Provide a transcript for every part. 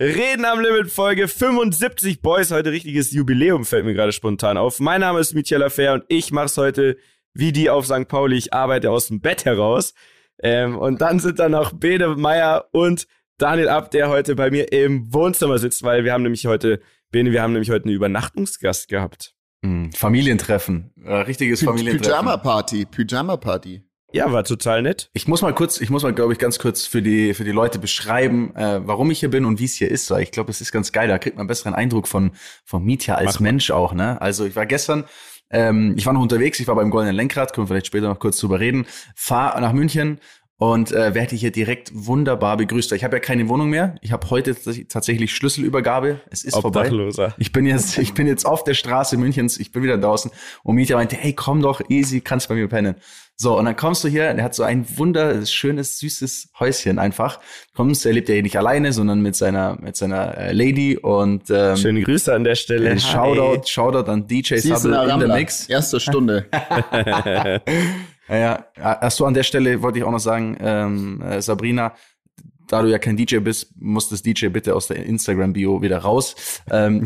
Reden am Limit Folge 75 Boys. Heute richtiges Jubiläum fällt mir gerade spontan auf. Mein Name ist Michael Affair und ich mache es heute wie die auf St. Pauli. Ich arbeite aus dem Bett heraus. Ähm, und dann sind da noch Bede Meier und Daniel Ab, der heute bei mir im Wohnzimmer sitzt, weil wir haben nämlich heute, Bene, wir haben nämlich heute einen Übernachtungsgast gehabt. Mm, Familientreffen. Äh, richtiges Familientreffen. Pyjama-Party. Pyjama-Party. Ja, war total nett. Ich muss mal kurz, ich muss mal, glaube ich, ganz kurz für die, für die Leute beschreiben, äh, warum ich hier bin und wie es hier ist, weil ich glaube, es ist ganz geil. Da kriegt man einen besseren Eindruck von, von Mietja als Mach Mensch mal. auch, ne? Also ich war gestern, ähm, ich war noch unterwegs, ich war beim Goldenen Lenkrad, können wir vielleicht später noch kurz drüber reden, fahr nach München und äh, werde hier direkt wunderbar begrüßt. Ich habe ja keine Wohnung mehr. Ich habe heute tatsächlich Schlüsselübergabe. Es ist vorbei. Ich bin jetzt, ich bin jetzt auf der Straße Münchens. Ich bin wieder draußen. Und Mietja meinte, hey, komm doch, easy, kannst bei mir pennen. So, und dann kommst du hier, er hat so ein wunderschönes, süßes Häuschen einfach. Kommst, er lebt ja hier nicht alleine, sondern mit seiner, mit seiner äh, Lady und ähm, Schöne Grüße an der Stelle. Äh, Shoutout, Shoutout an DJ Sable in der Mix. Erste Stunde. ja, ja, so an der Stelle wollte ich auch noch sagen, ähm, äh, Sabrina, da du ja kein DJ bist, muss das DJ bitte aus der Instagram-Bio wieder raus. Ähm.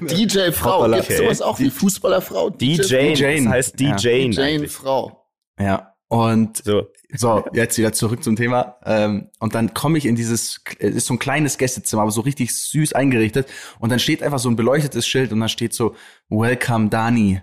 DJ-Frau, gibt okay. sowas auch wie Fußballerfrau? DJ, DJ das heißt DJ. Ja. DJ-Frau. Ja, und so. so, jetzt wieder zurück zum Thema. Ähm, und dann komme ich in dieses, es ist so ein kleines Gästezimmer, aber so richtig süß eingerichtet. Und dann steht einfach so ein beleuctetes Schild und dann steht so, Welcome Dani.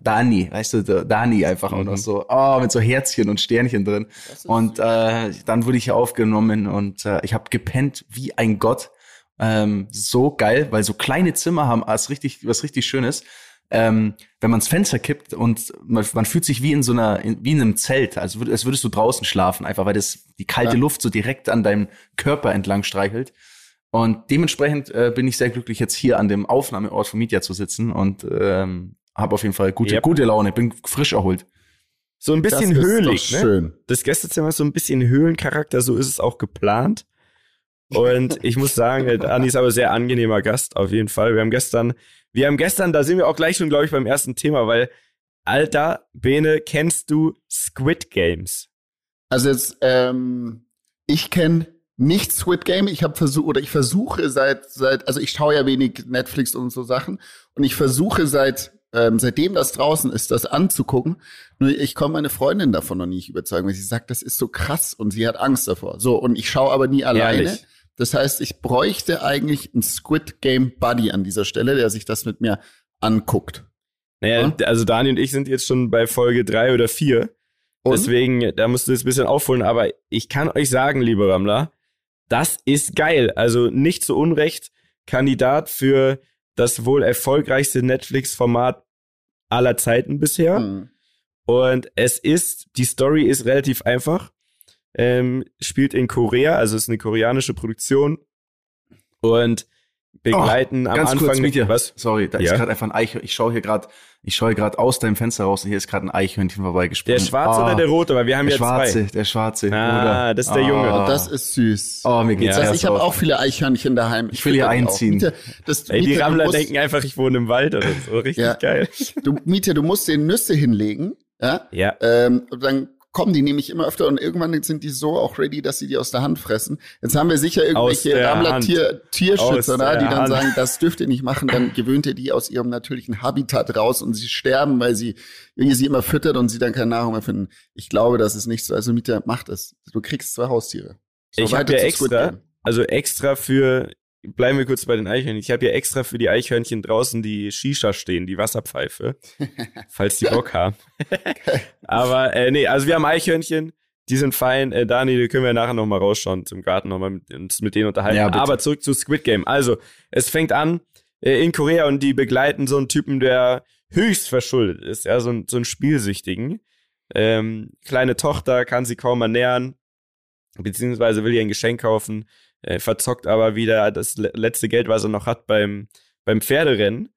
Dani, weißt du, Dani einfach mhm. und so, oh, mit so Herzchen und Sternchen drin. Und äh, dann wurde ich hier aufgenommen und äh, ich habe gepennt wie ein Gott. Ähm, so geil, weil so kleine Zimmer haben was richtig, was richtig Schönes. Ähm, wenn man das Fenster kippt und man, man fühlt sich wie in so einer, in, wie in einem Zelt, also als würdest du draußen schlafen, einfach weil das die kalte ja. Luft so direkt an deinem Körper entlang streichelt. Und dementsprechend äh, bin ich sehr glücklich, jetzt hier an dem Aufnahmeort von Media zu sitzen und ähm, habe auf jeden Fall gute, yep. gute Laune, bin frisch erholt. So ein bisschen das höhlig, ne? Schön. Das Gästezimmer ist so ein bisschen Höhlencharakter, so ist es auch geplant. Und ich muss sagen, Anni ist aber sehr angenehmer Gast, auf jeden Fall. Wir haben gestern, wir haben gestern, da sind wir auch gleich schon, glaube ich, beim ersten Thema, weil, Alter, Bene, kennst du Squid Games? Also jetzt, ähm, ich kenne nicht Squid Game. Ich habe versucht oder ich versuche seit seit also ich schaue ja wenig Netflix und so Sachen und ich versuche seit ähm, seitdem das draußen ist, das anzugucken. Nur ich komme meine Freundin davon noch nicht überzeugen, weil sie sagt, das ist so krass und sie hat Angst davor. So, und ich schaue aber nie alleine. Ehrlich? Das heißt, ich bräuchte eigentlich einen Squid Game Buddy an dieser Stelle, der sich das mit mir anguckt. Naja, ja? also Daniel und ich sind jetzt schon bei Folge drei oder vier. Und? Deswegen, da musst du jetzt ein bisschen aufholen, aber ich kann euch sagen, liebe Ramler, das ist geil. Also nicht zu Unrecht Kandidat für das wohl erfolgreichste Netflix-Format aller Zeiten bisher. Mhm. Und es ist, die Story ist relativ einfach. Ähm, spielt in Korea, also ist eine koreanische Produktion. Und begleiten oh, am Anfang. Kurz, Mietje, was? Sorry, da ja. ist gerade einfach ein Eichhörnchen. Ich schaue hier gerade, ich schaue gerade aus deinem Fenster raus und hier ist gerade ein Eichhörnchen vorbeigesprungen. Der schwarze oh, oder der rote? Weil wir haben der ja schwarze, zwei. Der schwarze, Ah, oder? das ist der Junge. Oh, das ist süß. Oh, mir geht's ja. Das heißt, ich habe auch viele Eichhörnchen daheim. Ich, will hier einziehen. Miete, das, Ey, die Rammler denken einfach, ich wohne im Wald oder so. Richtig ja. geil. Du, Miete, du musst den Nüsse hinlegen. Ja. ja. Ähm, und dann kommen die nämlich immer öfter und irgendwann sind die so auch ready, dass sie die aus der Hand fressen. Jetzt haben wir sicher irgendwelche Rammler-Tier, Tierschützer, da, die dann Hand. sagen, das dürft ihr nicht machen, dann gewöhnt ihr die aus ihrem natürlichen Habitat raus und sie sterben, weil sie, irgendwie sie immer füttert und sie dann keine Nahrung mehr finden. Ich glaube, das ist nicht so. Also Mieter, macht es. Du kriegst zwei Haustiere. So ich habe ja extra, also extra für bleiben wir kurz bei den Eichhörnchen. Ich habe ja extra für die Eichhörnchen draußen die Shisha stehen, die Wasserpfeife, falls die Bock haben. Aber äh, nee, also wir haben Eichhörnchen, die sind fein. Äh, Dani, die können wir nachher nochmal rausschauen zum Garten, nochmal mit, uns mit denen unterhalten. Ja, Aber zurück zu Squid Game. Also, es fängt an äh, in Korea und die begleiten so einen Typen, der höchst verschuldet ist, ja, so, ein, so einen Spielsüchtigen. Ähm, kleine Tochter kann sie kaum ernähren, beziehungsweise will ihr ein Geschenk kaufen äh, verzockt aber wieder das letzte Geld, was er noch hat beim, beim Pferderennen.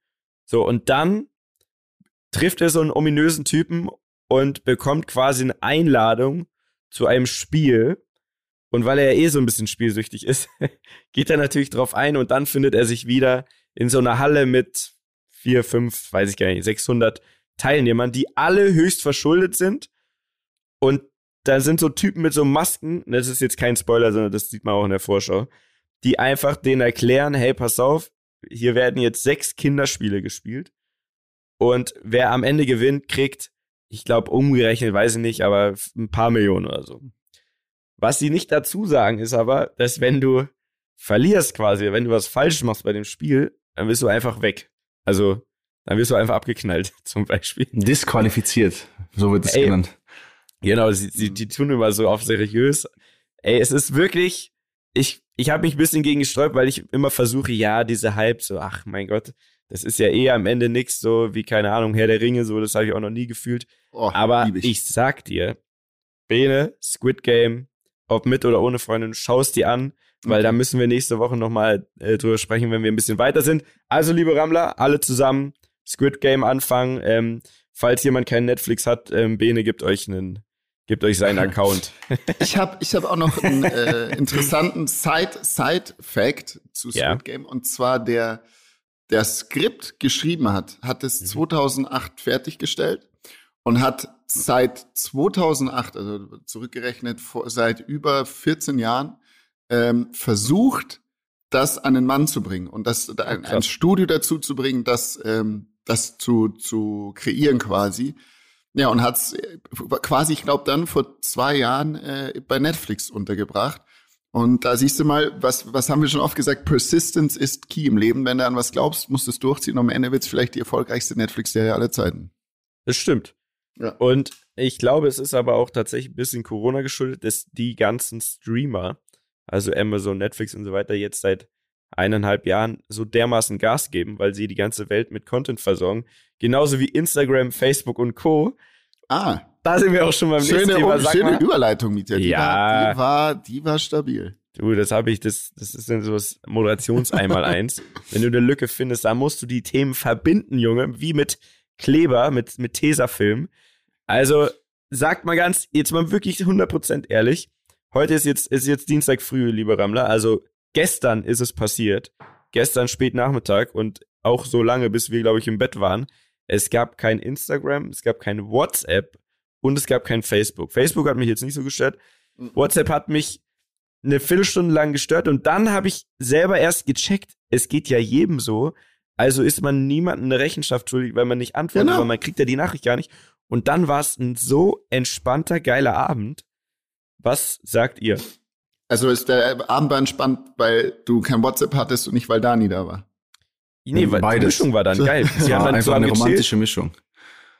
So, und dann trifft er so einen ominösen Typen und bekommt quasi eine Einladung zu einem Spiel. Und weil er ja eh so ein bisschen spielsüchtig ist, geht er natürlich drauf ein und dann findet er sich wieder in so einer Halle mit vier, fünf, weiß ich gar nicht, 600 Teilnehmern, die alle höchst verschuldet sind. Und da sind so Typen mit so Masken, das ist jetzt kein Spoiler, sondern das sieht man auch in der Vorschau, die einfach denen erklären, hey, pass auf, hier werden jetzt sechs Kinderspiele gespielt und wer am Ende gewinnt, kriegt, ich glaube, umgerechnet, weiß ich nicht, aber ein paar Millionen oder so. Was sie nicht dazu sagen, ist aber, dass wenn du verlierst quasi, wenn du was falsch machst bei dem Spiel, dann bist du einfach weg. Also, dann wirst du einfach abgeknallt, zum Beispiel. Disqualifiziert, so wird es genannt. Genau, sie, sie, die tun immer so auf seriös. Ey, es ist wirklich, ich, ich habe mich ein bisschen gegen gesträubt, weil ich immer versuche, ja, diese Hype, so, ach mein Gott, das ist ja eh am Ende nix, so wie, keine Ahnung, Herr der Ringe, so, das habe ich auch noch nie gefühlt. Oh, Aber ich. ich sag dir, Bene, Squid Game, ob mit oder ohne Freundin, schaust die an, weil okay. da müssen wir nächste Woche nochmal äh, drüber sprechen, wenn wir ein bisschen weiter sind. Also, liebe Rammler, alle zusammen Squid Game anfangen. Ähm, falls jemand kein Netflix hat, ähm, Bene gibt euch einen Gebt euch seinen Account. ich habe ich hab auch noch einen äh, interessanten Side-Fact Side zu Squid ja. Game. Und zwar der, der Skript geschrieben hat, hat es 2008 mhm. fertiggestellt und hat seit 2008, also zurückgerechnet vor, seit über 14 Jahren, ähm, versucht, das an den Mann zu bringen und das ein, ein Studio dazu zu bringen, das, ähm, das zu, zu kreieren quasi. Ja, und hat's äh, quasi, ich glaube, dann vor zwei Jahren äh, bei Netflix untergebracht. Und da siehst du mal, was, was haben wir schon oft gesagt, Persistence ist key im Leben. Wenn du an was glaubst, musst du es durchziehen. Und am Ende wird es vielleicht die erfolgreichste Netflix-Serie aller Zeiten. Das stimmt. Ja. Und ich glaube, es ist aber auch tatsächlich ein bisschen Corona geschuldet, dass die ganzen Streamer, also Amazon, Netflix und so weiter, jetzt seit eineinhalb Jahren so dermaßen Gas geben, weil sie die ganze Welt mit Content versorgen. Genauso wie Instagram, Facebook und Co. Ah. Da sind wir auch schon beim schöne, nächsten Thema. Sag schöne mal. Überleitung, Mieter. Die, ja. war, die, war, die war stabil. Du, das habe ich, das, das ist dann so das Moderationseinmal eins. Wenn du eine Lücke findest, da musst du die Themen verbinden, Junge, wie mit Kleber, mit, mit Tesafilm. Also, sagt mal ganz, jetzt mal wirklich 100% ehrlich. Heute ist jetzt, ist jetzt Dienstag früh, lieber Rammler. Also, gestern ist es passiert. Gestern spät Nachmittag und auch so lange, bis wir, glaube ich, im Bett waren. Es gab kein Instagram, es gab kein WhatsApp und es gab kein Facebook. Facebook hat mich jetzt nicht so gestört. Mhm. WhatsApp hat mich eine Viertelstunde lang gestört und dann habe ich selber erst gecheckt, es geht ja jedem so. Also ist man niemandem eine Rechenschaft schuldig, weil man nicht antwortet, genau. weil man kriegt ja die Nachricht gar nicht. Und dann war es ein so entspannter, geiler Abend. Was sagt ihr? Also ist der Abend war entspannt, weil du kein WhatsApp hattest und nicht, weil Dani da war. Nee, weil Beides. die Mischung war dann geil. Sie haben dann einfach eine romantische Mischung.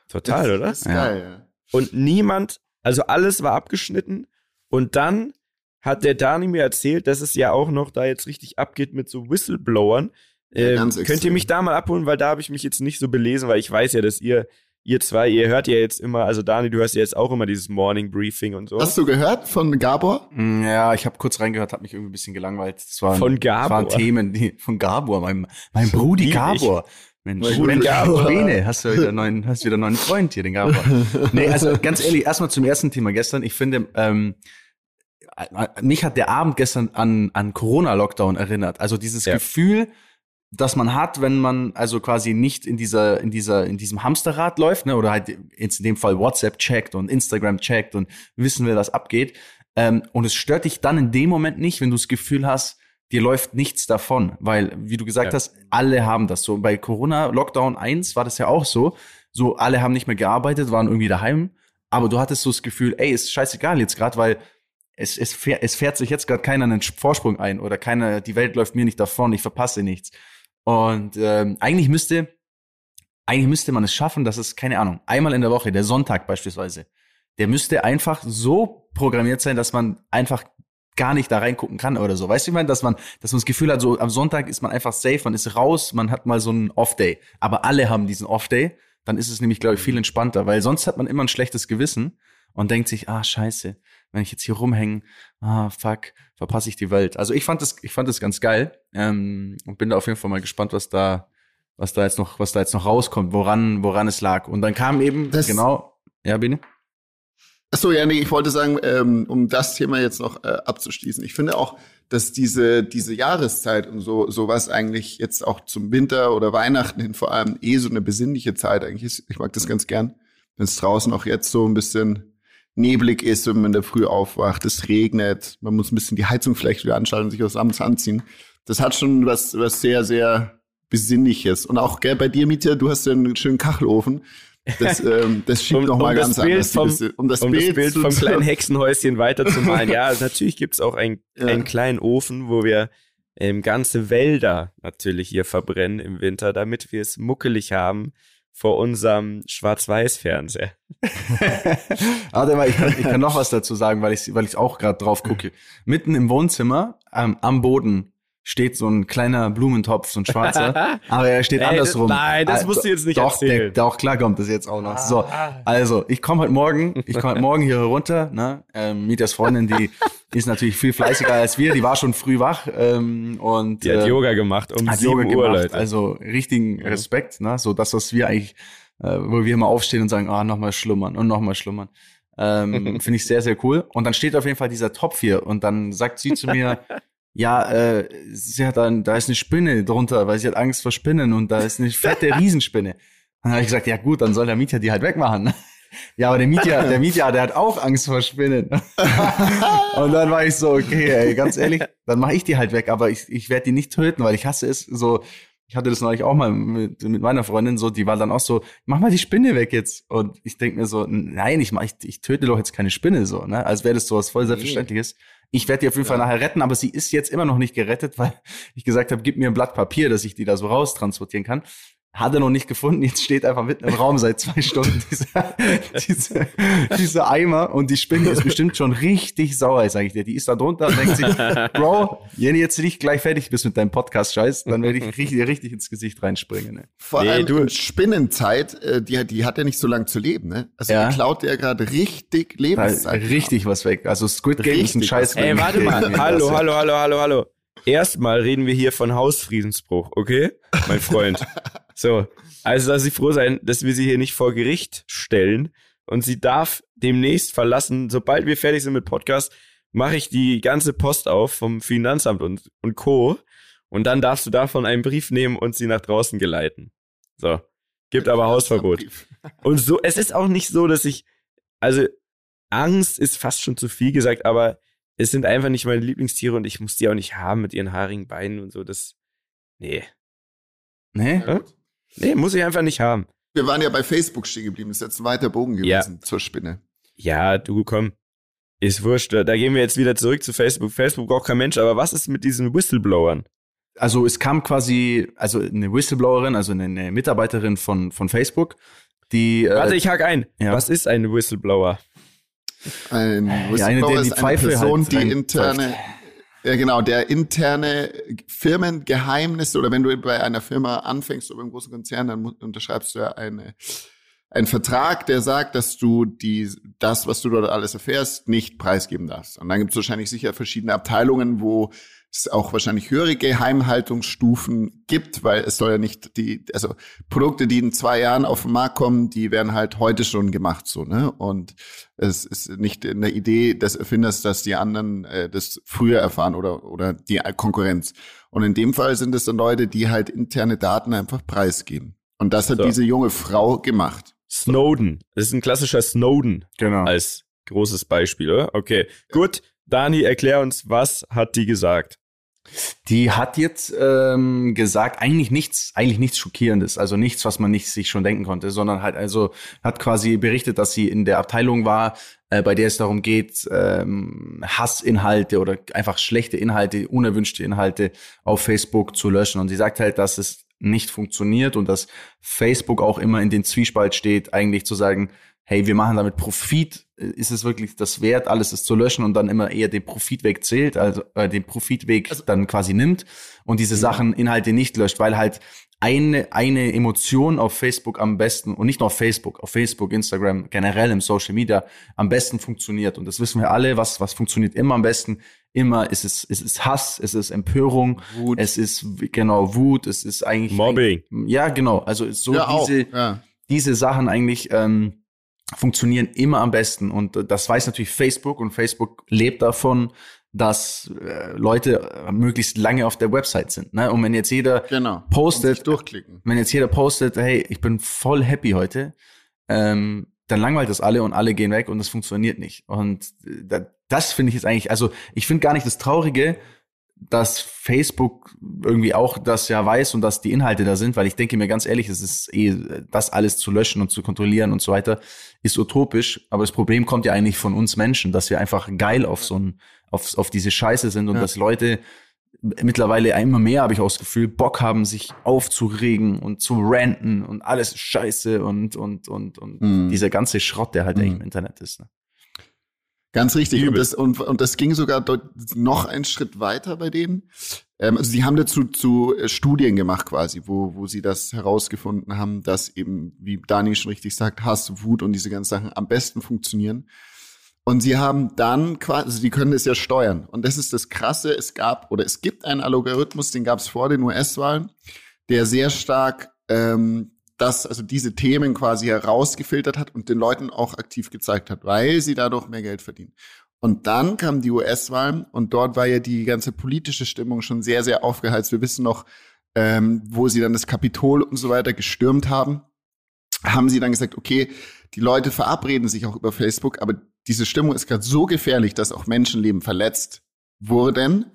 Total, das, oder? Das ist geil, ja. Und niemand, also alles war abgeschnitten und dann hat der Dani mir erzählt, dass es ja auch noch da jetzt richtig abgeht mit so Whistleblowern. Ähm, ja, könnt ihr mich da mal abholen, weil da habe ich mich jetzt nicht so belesen, weil ich weiß ja, dass ihr ihr zwei, ihr hört ja jetzt immer, also Dani, du hörst ja jetzt auch immer dieses Morning Briefing und so. Hast du gehört von Gabor? Mm, ja, ich habe kurz reingehört, habe mich irgendwie ein bisschen gelangweilt. Das waren, von Gabor. Das waren Themen die, von Gabor, meinem, mein Brudi Gabor. Mensch, Mensch Gabor. Bene, hast du wieder einen neuen, hast wieder einen neuen Freund hier, den Gabor. nee, also ganz ehrlich, erstmal zum ersten Thema gestern. Ich finde, ähm, mich hat der Abend gestern an, an Corona-Lockdown erinnert. Also dieses ja. Gefühl, das man hat, wenn man also quasi nicht in dieser, in dieser, in diesem Hamsterrad läuft, ne, oder halt in dem Fall WhatsApp checkt und Instagram checkt und wissen will, was abgeht. Ähm, und es stört dich dann in dem Moment nicht, wenn du das Gefühl hast, dir läuft nichts davon, weil, wie du gesagt ja. hast, alle haben das so. Bei Corona Lockdown 1 war das ja auch so. So, alle haben nicht mehr gearbeitet, waren irgendwie daheim, aber du hattest so das Gefühl, ey, ist scheißegal jetzt gerade, weil es, es, fährt, es fährt sich jetzt gerade keiner einen Vorsprung ein oder keiner, die Welt läuft mir nicht davon, ich verpasse nichts. Und ähm, eigentlich müsste, eigentlich müsste man es schaffen, dass es, keine Ahnung, einmal in der Woche, der Sonntag beispielsweise, der müsste einfach so programmiert sein, dass man einfach gar nicht da reingucken kann oder so. Weißt du, ich meine, dass man, dass man das Gefühl hat, so am Sonntag ist man einfach safe, man ist raus, man hat mal so einen Off-Day. Aber alle haben diesen Off-Day, dann ist es nämlich, glaube ich, viel entspannter, weil sonst hat man immer ein schlechtes Gewissen und denkt sich, ah, scheiße, wenn ich jetzt hier rumhänge, ah, fuck, verpasse ich die Welt. Also ich fand das, ich fand das ganz geil ähm, und bin da auf jeden Fall mal gespannt, was da, was da jetzt noch, was da jetzt noch rauskommt, woran, woran es lag. Und dann kam eben, das, genau, ja, Bene? Achso, ja, nee, ich wollte sagen, ähm, um das Thema jetzt noch äh, abzuschließen. Ich finde auch, dass diese, diese Jahreszeit und so, sowas eigentlich jetzt auch zum Winter oder Weihnachten hin vor allem eh so eine besinnliche Zeit eigentlich ist. Ich mag das ganz gern, wenn es draußen auch jetzt so ein bisschen neblig ist, wenn man in der Früh aufwacht, es regnet, man muss ein bisschen die Heizung vielleicht wieder anschalten und sich was abends anziehen. Das hat schon was, was sehr, sehr Besinnliches. Und auch gell, bei dir, Mietja, du hast ja einen schönen Kachelofen. Das, ähm, das schiebt um, nochmal um ganz anders. Vom, um das um Bild, das Bild vom kleinen Hexenhäuschen weiterzumalen. ja, natürlich gibt's auch ein, ja. einen kleinen Ofen, wo wir ähm, ganze Wälder natürlich hier verbrennen im Winter, damit wir es muckelig haben vor unserem Schwarz-Weiß-Fernseher. Warte mal, ich kann, ich kann noch was dazu sagen, weil ich weil ich auch gerade drauf gucke. Mitten im Wohnzimmer ähm, am Boden steht so ein kleiner Blumentopf, so ein schwarzer, aber er steht Ey, andersrum. Nein, das musst du jetzt nicht doch, erzählen. Der, doch, klar kommt das jetzt auch noch. So, ah. also ich komme heute Morgen, ich komme heute Morgen hier runter, ne? Ähm, Mieters Freundin, die ist natürlich viel fleißiger als wir, die war schon früh wach ähm, und die hat äh, Yoga gemacht um hat Yoga Uhr, gemacht, Leute. Also richtigen mhm. Respekt, ne? So das, was wir eigentlich, äh, wo wir immer aufstehen und sagen, ah, oh, nochmal schlummern und nochmal schlummern. Ähm, Finde ich sehr, sehr cool. Und dann steht auf jeden Fall dieser Topf hier und dann sagt sie zu mir, ja, äh, sie hat dann, da ist eine Spinne drunter, weil sie hat Angst vor Spinnen und da ist eine fette Riesenspinne. Dann habe ich gesagt, ja gut, dann soll der Mieter die halt wegmachen. Ja, aber der Mieter, der Mieter, der hat auch Angst vor Spinnen. und dann war ich so, okay, ey, ganz ehrlich, dann mache ich die halt weg, aber ich, ich werde die nicht töten, weil ich hasse es so. Ich hatte das neulich auch mal mit, mit meiner Freundin so, die war dann auch so, mach mal die Spinne weg jetzt. Und ich denk mir so, nein, ich, mach, ich, ich töte doch jetzt keine Spinne so, ne? Als wäre das so was voll Selbstverständliches. Ich werde die auf jeden Fall nachher retten, aber sie ist jetzt immer noch nicht gerettet, weil ich gesagt habe, gib mir ein Blatt Papier, dass ich die da so raustransportieren kann. Hat er noch nicht gefunden. Jetzt steht einfach mitten im Raum seit zwei Stunden dieser, diese, dieser Eimer und die Spinne ist bestimmt schon richtig sauer, sage ich dir. Die ist da drunter und denkt sich, Bro, wenn du jetzt nicht gleich fertig bist mit deinem Podcast-Scheiß, dann werde ich richtig, richtig ins Gesicht reinspringen. Ne? Vor nee, allem du Spinnenzeit, äh, die, die hat ja nicht so lange zu leben. Ne? Also ja. die klaut ja gerade richtig Lebenszeit. Richtig was weg. Also Squid Game richtig ist ein Scheiß. Ey, warte mal. hallo, hallo, hallo, hallo, hallo. Erstmal reden wir hier von Hausfriedensbruch, okay? Mein Freund. So, also dass sie froh sein, dass wir sie hier nicht vor Gericht stellen. Und sie darf demnächst verlassen. Sobald wir fertig sind mit Podcast, mache ich die ganze Post auf vom Finanzamt und, und Co. Und dann darfst du davon einen Brief nehmen und sie nach draußen geleiten. So. Gibt aber Hausverbot. Und so, es ist auch nicht so, dass ich, also Angst ist fast schon zu viel gesagt, aber es sind einfach nicht meine Lieblingstiere und ich muss die auch nicht haben mit ihren haarigen Beinen und so. Das, nee. Nee? Ja, Nee, muss ich einfach nicht haben. Wir waren ja bei Facebook stehen geblieben. Das ist jetzt ein weiter Bogen gewesen ja. zur Spinne. Ja, du komm. Ist wurscht. Da gehen wir jetzt wieder zurück zu Facebook. Facebook braucht kein Mensch. Aber was ist mit diesen Whistleblowern? Also es kam quasi, also eine Whistleblowerin, also eine, eine Mitarbeiterin von, von Facebook, die. Äh, Warte, ich hake ein. Ja. Was ist ein Whistleblower? Ein Whistleblower ja, eine, der die ist eine Person, halt die interne, ja, genau, der interne Firmengeheimnisse oder wenn du bei einer Firma anfängst oder beim großen Konzern, dann unterschreibst du ja eine, einen Vertrag, der sagt, dass du die, das, was du dort alles erfährst, nicht preisgeben darfst. Und dann gibt es wahrscheinlich sicher verschiedene Abteilungen, wo es auch wahrscheinlich höhere Geheimhaltungsstufen gibt, weil es soll ja nicht die, also Produkte, die in zwei Jahren auf den Markt kommen, die werden halt heute schon gemacht so, ne? Und es ist nicht in der Idee des Erfinders, dass die anderen äh, das früher erfahren oder oder die Konkurrenz. Und in dem Fall sind es dann Leute, die halt interne Daten einfach preisgeben. Und das hat so. diese junge Frau gemacht. Snowden. Das ist ein klassischer Snowden. Genau. Als großes Beispiel, oder? Okay. Gut. Dani, erklär uns, was hat die gesagt? Die hat jetzt ähm, gesagt, eigentlich nichts, eigentlich nichts Schockierendes, also nichts, was man nicht sich schon denken konnte, sondern halt also hat quasi berichtet, dass sie in der Abteilung war, äh, bei der es darum geht, ähm, Hassinhalte oder einfach schlechte Inhalte, unerwünschte Inhalte auf Facebook zu löschen. Und sie sagt halt, dass es nicht funktioniert und dass Facebook auch immer in den Zwiespalt steht, eigentlich zu sagen, hey, wir machen damit Profit, ist es wirklich das wert, alles ist zu löschen und dann immer eher den Profitweg zählt, also äh, den Profitweg also, dann quasi nimmt und diese ja. Sachen, Inhalte nicht löscht, weil halt eine, eine Emotion auf Facebook am besten, und nicht nur auf Facebook, auf Facebook, Instagram, generell im Social Media am besten funktioniert. Und das wissen wir alle, was, was funktioniert immer am besten. Immer ist es, es ist Hass, es ist Empörung, Wut. es ist genau Wut, es ist eigentlich. Mobbing. ja, genau. Also so ja, diese, ja. diese Sachen eigentlich, ähm, funktionieren immer am besten. Und äh, das weiß natürlich Facebook und Facebook lebt davon, dass äh, Leute äh, möglichst lange auf der Website sind. Ne? Und wenn jetzt jeder genau. postet, wenn jetzt jeder postet, hey, ich bin voll happy heute, ähm, dann langweilt das alle und alle gehen weg und das funktioniert nicht. Und das finde ich jetzt eigentlich, also ich finde gar nicht das Traurige, dass Facebook irgendwie auch das ja weiß und dass die Inhalte da sind, weil ich denke mir ganz ehrlich, es ist eh, das alles zu löschen und zu kontrollieren und so weiter, ist utopisch. Aber das Problem kommt ja eigentlich von uns Menschen, dass wir einfach geil auf so ein, auf, auf diese Scheiße sind und ja. dass Leute mittlerweile immer mehr, habe ich auch das Gefühl, Bock haben, sich aufzuregen und zu ranten und alles Scheiße und, und, und, und mhm. dieser ganze Schrott, der halt mhm. im Internet ist. Ne? Ganz richtig. Und das, und, und das ging sogar noch einen Schritt weiter bei denen. Ähm, also sie haben dazu zu äh, Studien gemacht quasi, wo, wo sie das herausgefunden haben, dass eben, wie Dani schon richtig sagt, Hass, Wut und diese ganzen Sachen am besten funktionieren. Und sie haben dann quasi, also sie können es ja steuern. Und das ist das Krasse, es gab oder es gibt einen Algorithmus, den gab es vor den US-Wahlen, der sehr stark ähm, das, also diese Themen quasi herausgefiltert hat und den Leuten auch aktiv gezeigt hat, weil sie dadurch mehr Geld verdienen. Und dann kam die US-Wahlen und dort war ja die ganze politische Stimmung schon sehr, sehr aufgeheizt. Wir wissen noch, ähm, wo sie dann das Kapitol und so weiter gestürmt haben, haben sie dann gesagt, okay, die Leute verabreden sich auch über Facebook, aber diese Stimmung ist gerade so gefährlich, dass auch Menschenleben verletzt wurden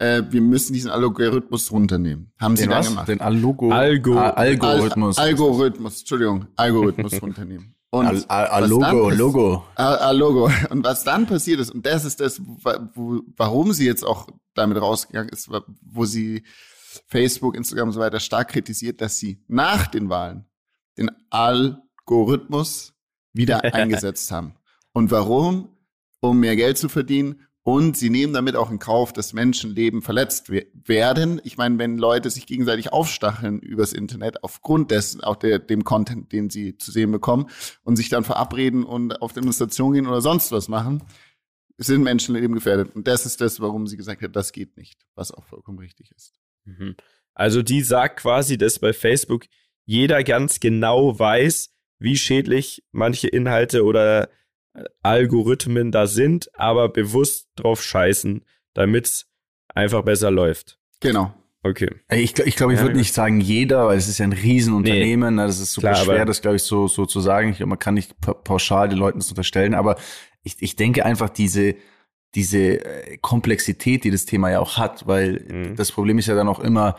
äh, wir müssen diesen Algorithmus runternehmen. Haben den Sie was? gemacht? Den Algo Algo Algorithmus. Al Algorithmus, Entschuldigung, Algorithmus runternehmen. Und Al Al Logo. Al Logo. Und was dann passiert ist, und das ist das, wo, warum sie jetzt auch damit rausgegangen ist, wo sie Facebook, Instagram und so weiter stark kritisiert, dass sie nach den Wahlen den Algorithmus wieder eingesetzt haben. Und warum? Um mehr Geld zu verdienen und sie nehmen damit auch in Kauf, dass Menschenleben verletzt werden. Ich meine, wenn Leute sich gegenseitig aufstacheln übers Internet aufgrund dessen, auch der, dem Content, den sie zu sehen bekommen und sich dann verabreden und auf Demonstrationen gehen oder sonst was machen, sind Menschenleben gefährdet. Und das ist das, warum sie gesagt hat, das geht nicht, was auch vollkommen richtig ist. Mhm. Also die sagt quasi, dass bei Facebook jeder ganz genau weiß, wie schädlich manche Inhalte oder Algorithmen da sind, aber bewusst drauf scheißen, damit es einfach besser läuft. Genau. Okay. Ich, ich glaube, ich ja, würde nicht sagen jeder, weil es ist ja ein Riesenunternehmen. Nee. Ne? Das ist super Klar, schwer, das glaube ich so, so zu sagen. Ich, man kann nicht pauschal den Leuten das unterstellen, aber ich, ich denke einfach diese, diese äh, Komplexität, die das Thema ja auch hat, weil mhm. das Problem ist ja dann auch immer,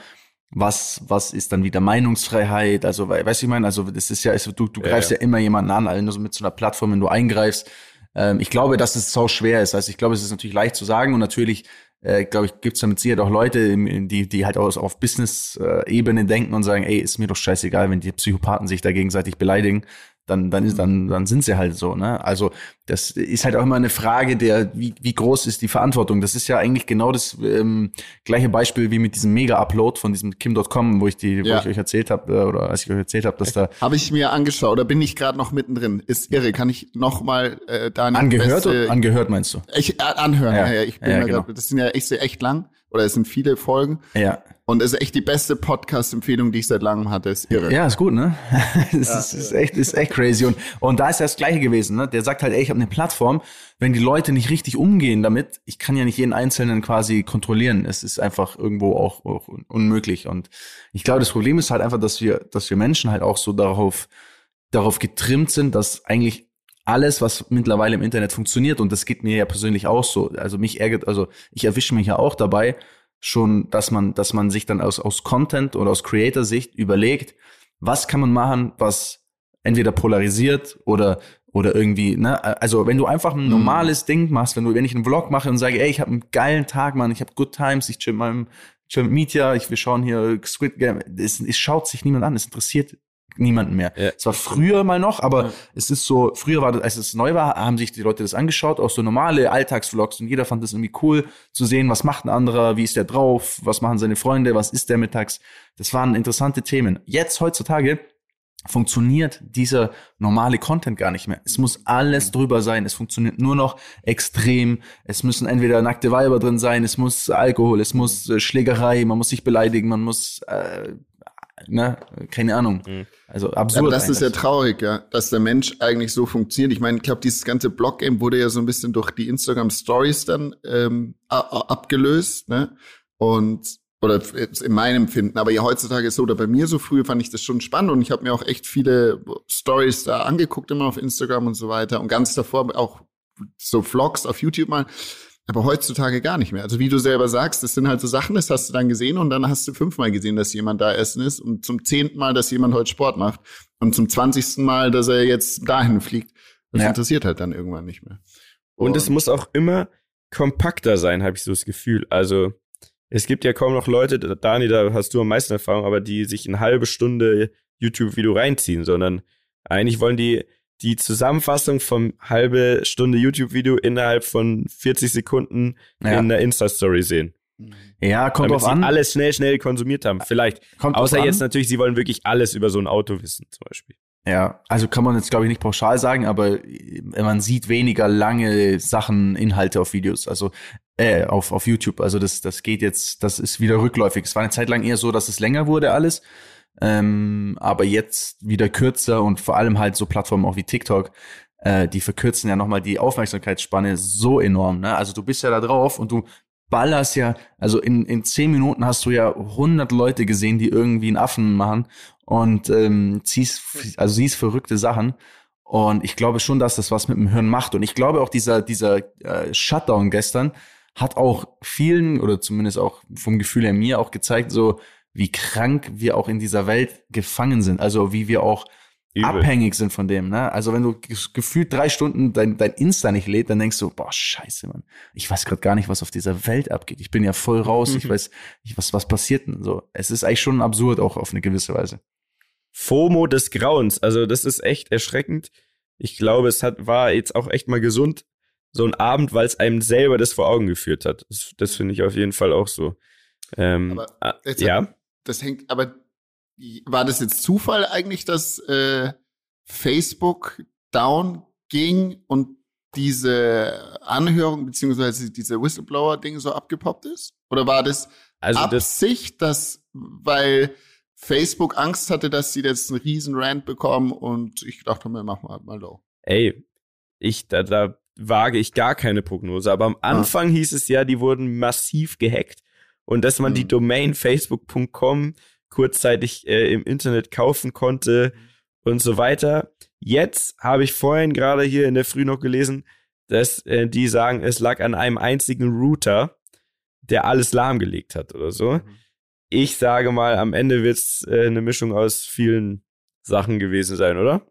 was, was ist dann wieder Meinungsfreiheit? Also, weißt du, ich meine, also das ist ja, also, du, du greifst ja, ja. ja immer jemanden an, also mit so einer Plattform, wenn du eingreifst. Ähm, ich glaube, dass es so schwer ist. Also ich glaube, es ist natürlich leicht zu sagen und natürlich, äh, glaube ich, gibt es damit sicher auch Leute, die, die halt auch auf Business-Ebene denken und sagen, ey, ist mir doch scheißegal, wenn die Psychopathen sich da gegenseitig beleidigen dann, dann, ist, dann, dann sind sie halt so. Ne? Also das ist halt auch immer eine Frage der, wie, wie groß ist die Verantwortung. Das ist ja eigentlich genau das ähm, gleiche Beispiel wie mit diesem Mega-Upload von diesem Kim.com, wo ich die, ja. wo ich euch erzählt habe, äh, oder als ich euch erzählt habe, dass da. Habe ich mir angeschaut, da bin ich gerade noch mittendrin. Ist irre. Kann ich noch mal äh, da Angehört beste, angehört meinst du? Ich, äh, anhören, ja, ja, ja ich bin ja, genau. grad, das sind ja echt, echt lang oder es sind viele Folgen. Ja. Und es ist echt die beste Podcast-Empfehlung, die ich seit langem hatte. Ist irre. Ja, ist gut, ne? das ja, ist, ist, echt, ist echt crazy. Und, und da ist ja das Gleiche gewesen, ne? Der sagt halt, ey, ich habe eine Plattform. Wenn die Leute nicht richtig umgehen damit, ich kann ja nicht jeden Einzelnen quasi kontrollieren. Es ist einfach irgendwo auch, auch unmöglich. Und ich glaube, das Problem ist halt einfach, dass wir, dass wir Menschen halt auch so darauf, darauf getrimmt sind, dass eigentlich alles, was mittlerweile im Internet funktioniert, und das geht mir ja persönlich auch so. Also mich ärgert, also ich erwische mich ja auch dabei, schon, dass man, dass man sich dann aus, aus Content oder aus Creator-Sicht überlegt, was kann man machen, was entweder polarisiert oder oder irgendwie, ne, also wenn du einfach ein mhm. normales mhm. Ding machst, wenn du, wenn ich einen Vlog mache und sage, ey, ich habe einen geilen Tag, Mann, ich habe Good Times, ich chill mit meinem, chill mit Mietja, ich, wir schauen hier Squid Game, es, es schaut sich niemand an, es interessiert niemanden mehr. Ja. Es war früher mal noch, aber ja. es ist so, früher war das, als es neu war, haben sich die Leute das angeschaut, auch so normale Alltagsvlogs und jeder fand das irgendwie cool zu sehen, was macht ein anderer, wie ist der drauf, was machen seine Freunde, was ist der mittags. Das waren interessante Themen. Jetzt, heutzutage, funktioniert dieser normale Content gar nicht mehr. Es muss alles drüber sein. Es funktioniert nur noch extrem. Es müssen entweder nackte Weiber drin sein, es muss Alkohol, es muss äh, Schlägerei, man muss sich beleidigen, man muss äh, ne, keine Ahnung. Mhm. Also absurd. Ja, das ist ja traurig, ja, dass der Mensch eigentlich so funktioniert. Ich meine, ich glaube, dieses ganze Blog-Game wurde ja so ein bisschen durch die Instagram Stories dann ähm, abgelöst, ne? Und oder in meinem Empfinden. Aber ja, heutzutage ist so, oder bei mir so früher fand ich das schon spannend und ich habe mir auch echt viele Stories da angeguckt, immer auf Instagram und so weiter. Und ganz davor auch so Vlogs auf YouTube mal. Aber heutzutage gar nicht mehr. Also wie du selber sagst, das sind halt so Sachen, das hast du dann gesehen und dann hast du fünfmal gesehen, dass jemand da essen ist und zum zehnten Mal, dass jemand heute Sport macht und zum zwanzigsten Mal, dass er jetzt dahin fliegt. Das ja. interessiert halt dann irgendwann nicht mehr. Und, und es muss auch immer kompakter sein, habe ich so das Gefühl. Also es gibt ja kaum noch Leute, Dani, da hast du am meisten Erfahrung, aber die sich eine halbe Stunde YouTube-Video reinziehen, sondern eigentlich wollen die die Zusammenfassung vom halbe Stunde YouTube-Video innerhalb von 40 Sekunden ja. in der Insta-Story sehen. Ja, kommt Damit drauf an. alles schnell, schnell konsumiert haben. Vielleicht. Kommt Außer jetzt natürlich, sie wollen wirklich alles über so ein Auto wissen, zum Beispiel. Ja, also kann man jetzt glaube ich nicht pauschal sagen, aber man sieht weniger lange Sachen, Inhalte auf Videos, also äh, auf, auf YouTube. Also das, das geht jetzt, das ist wieder rückläufig. Es war eine Zeit lang eher so, dass es länger wurde alles, ähm, aber jetzt wieder kürzer und vor allem halt so Plattformen auch wie TikTok, äh, die verkürzen ja nochmal die Aufmerksamkeitsspanne so enorm. Ne? Also du bist ja da drauf und du ballerst ja, also in, in zehn Minuten hast du ja 100 Leute gesehen, die irgendwie einen Affen machen und ähm, ziehst, also siehst verrückte Sachen. Und ich glaube schon, dass das was mit dem Hirn macht. Und ich glaube auch dieser, dieser äh, Shutdown gestern hat auch vielen, oder zumindest auch vom Gefühl her mir auch gezeigt, so wie krank wir auch in dieser Welt gefangen sind. Also wie wir auch Übel. abhängig sind von dem. Ne? Also wenn du gefühlt drei Stunden dein, dein Insta nicht lädt, dann denkst du, boah, scheiße, Mann. Ich weiß gerade gar nicht, was auf dieser Welt abgeht. Ich bin ja voll raus. Ich weiß nicht, was, was passiert denn so. Es ist eigentlich schon absurd, auch auf eine gewisse Weise. FOMO des Grauens. Also das ist echt erschreckend. Ich glaube, es hat, war jetzt auch echt mal gesund, so ein Abend, weil es einem selber das vor Augen geführt hat. Das, das finde ich auf jeden Fall auch so. Ähm, aber äh, ja. Das hängt, aber war das jetzt Zufall eigentlich, dass äh, Facebook down ging und diese Anhörung beziehungsweise diese Whistleblower-Ding so abgepoppt ist? Oder war das also Absicht, das, dass, weil Facebook Angst hatte, dass sie jetzt einen riesen Rant bekommen und ich dachte mir, machen wir halt mal low. Ey, ich, da, da wage ich gar keine Prognose, aber am ah. Anfang ah. hieß es ja, die wurden massiv gehackt und dass man mhm. die Domain facebook.com kurzzeitig äh, im Internet kaufen konnte und so weiter. Jetzt habe ich vorhin gerade hier in der Früh noch gelesen, dass äh, die sagen, es lag an einem einzigen Router, der alles lahmgelegt hat oder so. Mhm ich sage mal, am Ende wird es äh, eine Mischung aus vielen Sachen gewesen sein, oder?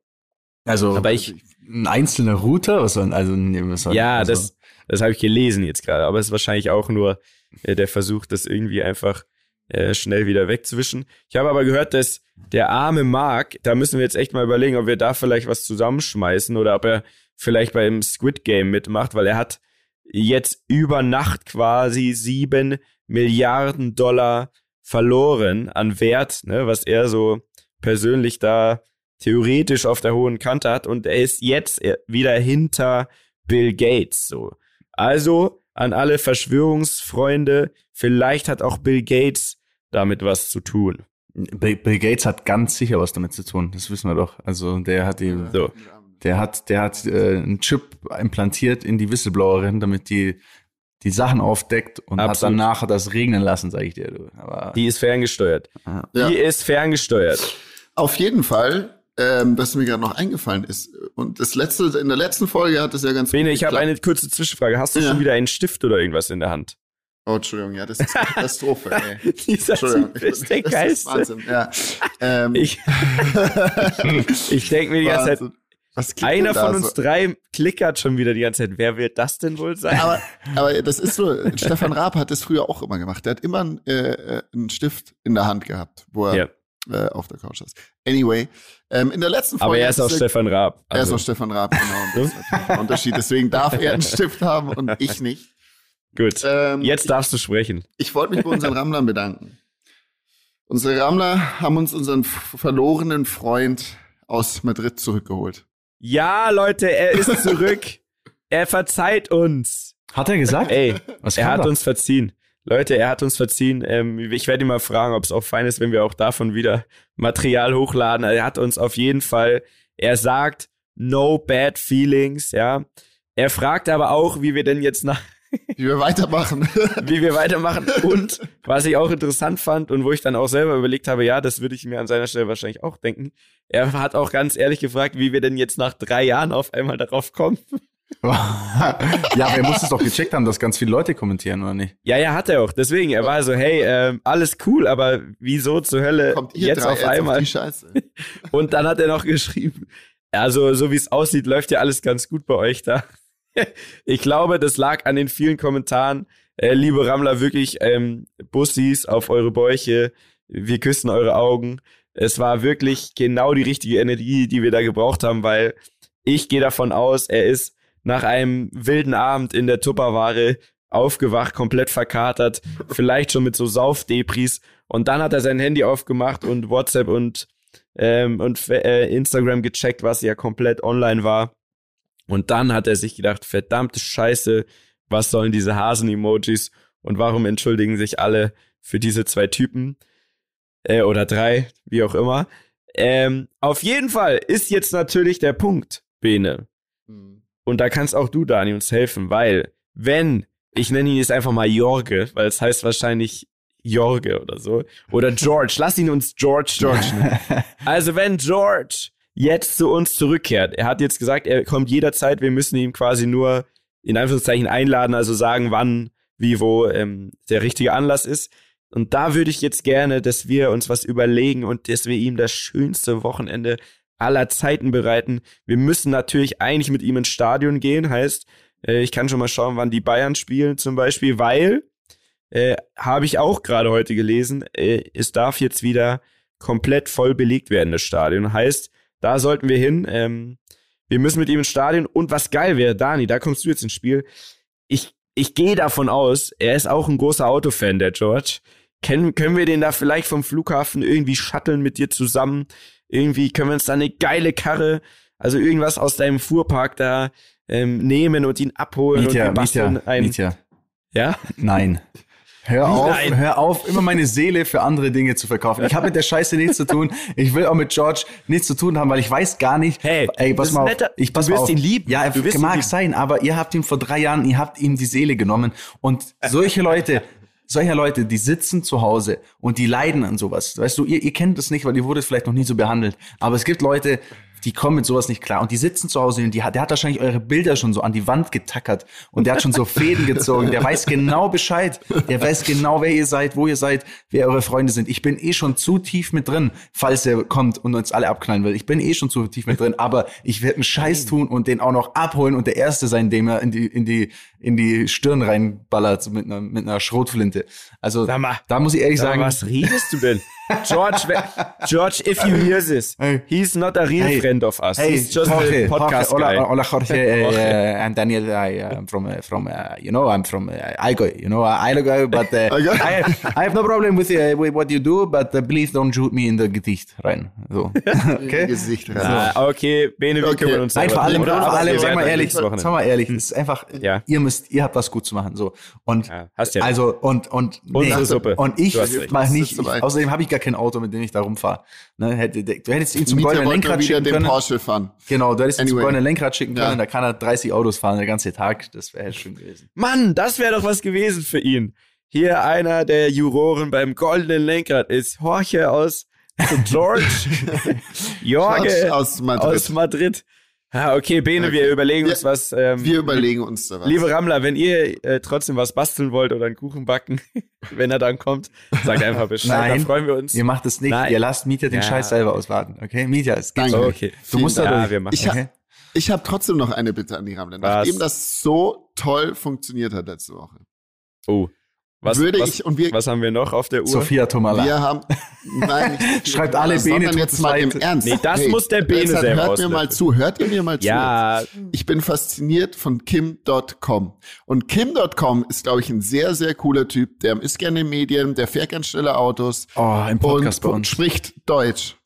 Also, aber ich, ein einzelner Router, was soll, also, was soll, ja, also? das, das habe ich gelesen jetzt gerade, aber es ist wahrscheinlich auch nur äh, der Versuch, das irgendwie einfach äh, schnell wieder wegzuwischen. Ich habe aber gehört, dass der arme Mark, da müssen wir jetzt echt mal überlegen, ob wir da vielleicht was zusammenschmeißen oder ob er vielleicht beim Squid Game mitmacht, weil er hat jetzt über Nacht quasi sieben Milliarden Dollar verloren an Wert, ne, was er so persönlich da theoretisch auf der hohen Kante hat und er ist jetzt wieder hinter Bill Gates so. Also an alle Verschwörungsfreunde, vielleicht hat auch Bill Gates damit was zu tun. Bill, Bill Gates hat ganz sicher was damit zu tun, das wissen wir doch. Also der hat die, so. der hat, der hat äh, einen Chip implantiert in die Whistleblowerin, damit die die Sachen aufdeckt und Absolut. hat dann nachher das regnen lassen, sage ich dir. Du. Aber die ist ferngesteuert. Ja. Die ist ferngesteuert. Auf jeden Fall. Ähm, was mir gerade noch eingefallen ist. Und das letzte, in der letzten Folge hat es ja ganz Bene, ich habe eine kurze Zwischenfrage. Hast du ja. schon wieder einen Stift oder irgendwas in der Hand? Oh, Entschuldigung, ja, das ist eine Katastrophe, ey. Dieser Typ ist der Geilste. Wahnsinn, ja. Ähm. Ich, ich denke mir die ganze Zeit, einer von uns so? drei klickert schon wieder die ganze Zeit. Wer wird das denn wohl sein? Aber, aber das ist so, Stefan Raab hat das früher auch immer gemacht. Der hat immer einen, äh, einen Stift in der Hand gehabt, wo er ja. Äh, auf der Couch saß. Anyway, ähm, in der letzten Folge. Aber er ist auch Stefan Raab. Also. Er ist auch Stefan Raab, genau. Und das ist ein Unterschied. Deswegen darf er einen Stift haben und ich nicht. Gut. Ähm, Jetzt darfst du sprechen. Ich wollte mich bei unseren Rammlern bedanken. Unsere Rammler haben uns unseren verlorenen Freund aus Madrid zurückgeholt. Ja, Leute, er ist zurück. er verzeiht uns. Hat er gesagt? Ey, Was er hat da? uns verziehen. Leute, er hat uns verziehen. Ähm, ich werde ihn mal fragen, ob es auch fein ist, wenn wir auch davon wieder Material hochladen. Er hat uns auf jeden Fall, er sagt, no bad feelings, ja. Er fragt aber auch, wie wir denn jetzt nach, Wie wir weitermachen. wie wir weitermachen. Und was ich auch interessant fand und wo ich dann auch selber überlegt habe, ja, das würde ich mir an seiner Stelle wahrscheinlich auch denken. Er hat auch ganz ehrlich gefragt, wie wir denn jetzt nach drei Jahren auf einmal darauf kommen. ja, aber er muss es doch gecheckt haben, dass ganz viele Leute kommentieren, oder nicht? Ja, ja, hat er auch. Deswegen, er war so, hey, äh, alles cool, aber wieso zur Hölle Kommt ihr jetzt drei auf einmal? Auf die Scheiße. Und dann hat er noch geschrieben, also so wie es aussieht, läuft ja alles ganz gut bei euch da. ich glaube, das lag an den vielen Kommentaren. Äh, liebe Rammler, wirklich ähm, Bussis auf eure Bäuche. Wir küssen eure Augen. Es war wirklich genau die richtige Energie, die wir da gebraucht haben, weil ich gehe davon aus, er ist nach einem wilden Abend in der Tupperware aufgewacht, komplett verkatert, vielleicht schon mit so Saufdepris. Und dann hat er sein Handy aufgemacht und WhatsApp und, ähm, und äh, Instagram gecheckt, was ja komplett online war. Und dann hat er sich gedacht, verdammte Scheiße, was sollen diese Hasen-Emojis und warum entschuldigen sich alle für diese zwei Typen? Äh, oder drei, wie auch immer. Ähm, auf jeden Fall ist jetzt natürlich der Punkt, Bene. Hm. Und da kannst auch du, Dani, uns helfen, weil wenn, ich nenne ihn jetzt einfach mal Jorge, weil es heißt wahrscheinlich Jorge oder so, oder George, lass ihn uns George George nennen. Also wenn George jetzt zu uns zurückkehrt, er hat jetzt gesagt, er kommt jederzeit, wir müssen ihn quasi nur in Anführungszeichen einladen, also sagen, wann, wie, wo ähm, der richtige Anlass ist. Und da würde ich jetzt gerne, dass wir uns was überlegen und dass wir ihm das schönste Wochenende aller Zeiten bereiten. Wir müssen natürlich eigentlich mit ihm ins Stadion gehen, heißt, äh, ich kann schon mal schauen, wann die Bayern spielen zum Beispiel, weil, äh, habe ich auch gerade heute gelesen, äh, es darf jetzt wieder komplett voll belegt werden, das Stadion. Heißt, da sollten wir hin. Ähm, wir müssen mit ihm ins Stadion. Und was geil wäre, Dani, da kommst du jetzt ins Spiel. Ich, ich gehe davon aus, er ist auch ein großer Autofan, der George. Können, können wir den da vielleicht vom Flughafen irgendwie shutteln mit dir zusammen? Irgendwie können wir uns da eine geile Karre, also irgendwas aus deinem Fuhrpark da ähm, nehmen und ihn abholen Mietja, und basteln Mietja, ein. Mietja. Ja? Nein. Hör auf, nein? hör auf, immer meine Seele für andere Dinge zu verkaufen. Ich habe mit der Scheiße nichts zu tun. Ich will auch mit George nichts zu tun haben, weil ich weiß gar nicht. Hey, ey, pass mal auf. netter- Ich pass du wirst auf. ihn lieben. Ja, ihn mag sein, aber ihr habt ihm vor drei Jahren, ihr habt ihm die Seele genommen. Und solche Leute, solche Leute, die sitzen zu Hause und die leiden an sowas. Weißt du, ihr, ihr kennt das nicht, weil ihr wurdet vielleicht noch nie so behandelt. Aber es gibt Leute, die kommen mit sowas nicht klar und die sitzen zu Hause und die hat, der hat wahrscheinlich eure Bilder schon so an die Wand getackert und der hat schon so Fäden gezogen. Der weiß genau Bescheid. Der weiß genau, wer ihr seid, wo ihr seid, wer eure Freunde sind. Ich bin eh schon zu tief mit drin, falls er kommt und uns alle abknallen will. Ich bin eh schon zu tief mit drin, aber ich werde einen Scheiß tun und den auch noch abholen und der Erste sein, dem er in die, in die, in die Stirn reinballert mit einer, mit einer Schrotflinte. Also, da muss ich ehrlich Sag sagen, was redest du denn? George, George, if you hear this, he's not a real Hey. friend of us. Hey, he's just Jorge, a podcast Jorge, guy. Hola, hola Jorge. Uh, I'm Daniel. I, uh, I'm from uh, from uh, you know I'm from uh, Allgäu. You know uh, Allgäu, but uh. I, I have no problem with, uh, with what you do, but uh, please don't shoot me in the Gesicht rein. So, okay. Gesicht rein. Ah, okay, Bene, wir Okay. kümmern uns Nein, vor allem, vor allem, wir sag mal ehrlich, sag mal ehrlich, es ist einfach, Ja. ihr müsst, ihr habt was gut zu machen, so. Und, Ja, hast ja also, und, und, Unsere Suppe. Und ich Du hast recht. mach nicht, ich, außerdem habe ich gar kein Auto, mit dem ich da rumfahre. Ne, hätte, du hättest ihn zum Mieter goldenen Lenkrad schicken den können. Porsche fahren. Genau, du hättest ihn zum Anyway. goldenen Lenkrad schicken können, Ja. da kann er 30 Autos fahren, der ganze Tag. Das wäre schön gewesen. Mann, das wäre doch was gewesen für ihn. Hier einer der Juroren beim goldenen Lenkrad ist Jorge aus George. Jorge George aus Madrid. aus Madrid. Ah, okay, Bene, wir Okay. überlegen Wir- uns was. Ähm, Wir überlegen uns da was. Liebe Rammler, wenn ihr äh, trotzdem was basteln wollt oder einen Kuchen backen, wenn er dann kommt, sagt einfach Bescheid. Nein. da freuen wir uns. Ihr macht es nicht, Nein. ihr lasst Mieter den Ja. Scheiß selber auswarten, okay? Mieter, es geht Danke. so. Okay. Du musst da Vielen Ja, durch. wir machen Ich okay? Ich habe trotzdem noch eine Bitte an die Rammler. Was? Nachdem das so toll funktioniert hat letzte Woche, Oh. Was, würde was, ich und wir, was haben wir noch auf der Uhr? Sophia Tomala. wir haben nein, Schreibt alle Bene jetzt mal im. Ernst. Nee, das muss der Bene selber Hört mir mal zu, hört ihr mir mal zu. Ja, Ich bin fasziniert von Kim.com. Und Kim.com ist, glaube ich, ein sehr, sehr cooler Typ. Der ist gerne in Medien, der fährt gerne schnelle Autos Oh, im Podcast und bei uns. spricht Deutsch.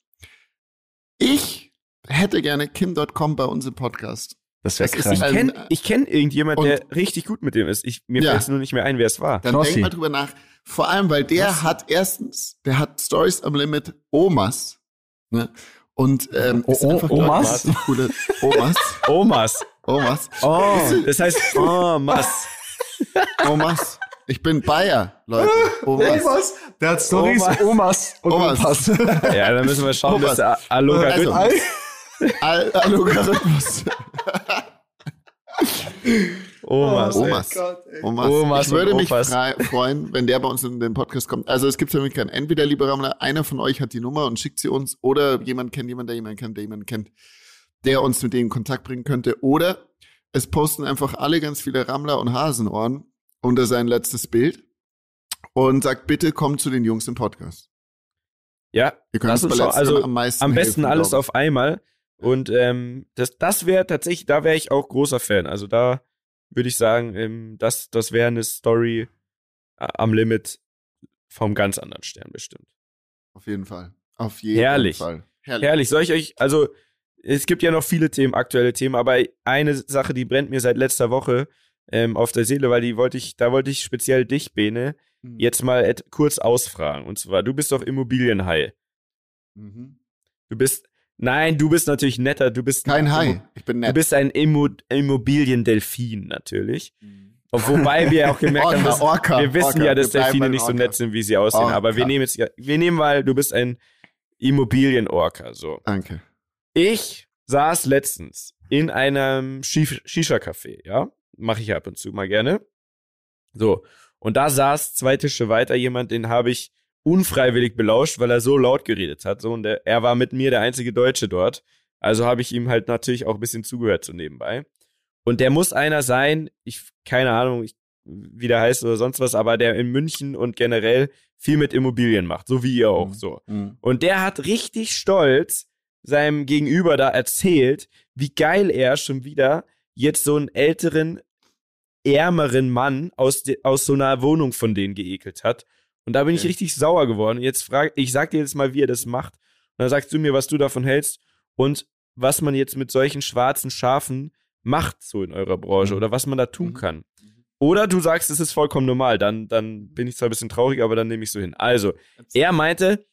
Ich hätte gerne Kim.com bei uns im Podcast. Das wäre das ist krass. ich kenne ich kenn irgendjemand, der richtig gut mit dem ist. Ich, mir Ja. fällt es nur nicht mehr ein, wer es war. Dann Knossi. denk mal drüber nach. Vor allem, weil der hat erstens, der hat Stories am Limit Omas. Ne? Und ähm, O- ist O- einfach Omas? Coole Omas. Omas. Omas. Oh, das heißt Omas. Omas. Ich bin Bayer, Leute. Omas. Omas. Der hat Stories, Omas, Omas und Omas. Opas. Ja, dann müssen wir schauen, Omas. dass der Allogarithmus. Also, Al Allogarithmus. Omas. ey. Omas. Omas. Omas ich würde mich freuen, wenn der bei uns in den Podcast kommt. Also es gibt für mich keinen. Entweder, lieber Rammler, einer von euch hat die Nummer und schickt sie uns oder jemand kennt jemanden, der jemanden kennt, der jemanden kennt, der uns mit denen in Kontakt bringen könnte. Oder es posten einfach alle ganz viele Rammler und Hasenohren unter sein letztes Bild und sagt, bitte kommt zu den Jungs im Podcast. Ja, Ihr könnt Lass uns uns Also, am meisten am besten helfen, alles auf einmal. Und ähm, das, das wäre tatsächlich, da wäre ich auch großer Fan. Also da würde ich sagen, ähm, das, das wäre eine Story äh, am Limit vom ganz anderen Stern bestimmt. Auf jeden Fall. Auf jeden Herrlich. Fall. Herrlich. Herrlich, soll ich euch, also es gibt ja noch viele Themen, aktuelle Themen, aber eine Sache, die brennt mir seit letzter Woche ähm, auf der Seele, weil die wollte ich, da wollte ich speziell dich, Bene, Mhm. jetzt mal et, kurz ausfragen. Und zwar, du bist doch Immobilienhai. Mhm. Du bist, nein, du bist natürlich netter, du bist Kein Hai. Ich bin Du nett. bist ein Immo Immobiliendelfin natürlich. Und wobei wir auch gemerkt haben, dass, Orca, wir wissen Orca. ja, dass Delfine nicht so Orca. nett sind, wie sie aussehen. Orca. Aber wir nehmen jetzt, wir nehmen mal, du bist ein Immobilienorca. So. Danke. Ich saß letztens in einem Shisha-Café, ja? Mache ich ab und zu mal gerne. So. Und da saß zwei Tische weiter jemand, den habe ich unfreiwillig belauscht, weil er so laut geredet hat. So, und der, er war mit mir der einzige Deutsche dort. Also habe ich ihm halt natürlich auch ein bisschen zugehört so nebenbei. Und der muss einer sein, ich, keine Ahnung, ich, wie der heißt oder sonst was, aber der in München und generell viel mit Immobilien macht, so wie ihr auch, Mhm. so. Mhm. Und der hat richtig stolz seinem Gegenüber da erzählt, wie geil er schon wieder jetzt so einen älteren, ärmeren Mann aus, de, aus so einer Wohnung von denen geekelt hat. Und da bin ich Okay. richtig sauer geworden. Und jetzt frag, ich sag dir jetzt mal, wie er das macht. Und dann sagst du mir, was du davon hältst und was man jetzt mit solchen schwarzen Schafen macht, so in eurer Branche, Mhm. oder was man da tun Mhm. kann. Oder du sagst, es ist vollkommen normal. Dann, dann bin ich zwar ein bisschen traurig, aber dann nehme ich so hin. Also, er meinte,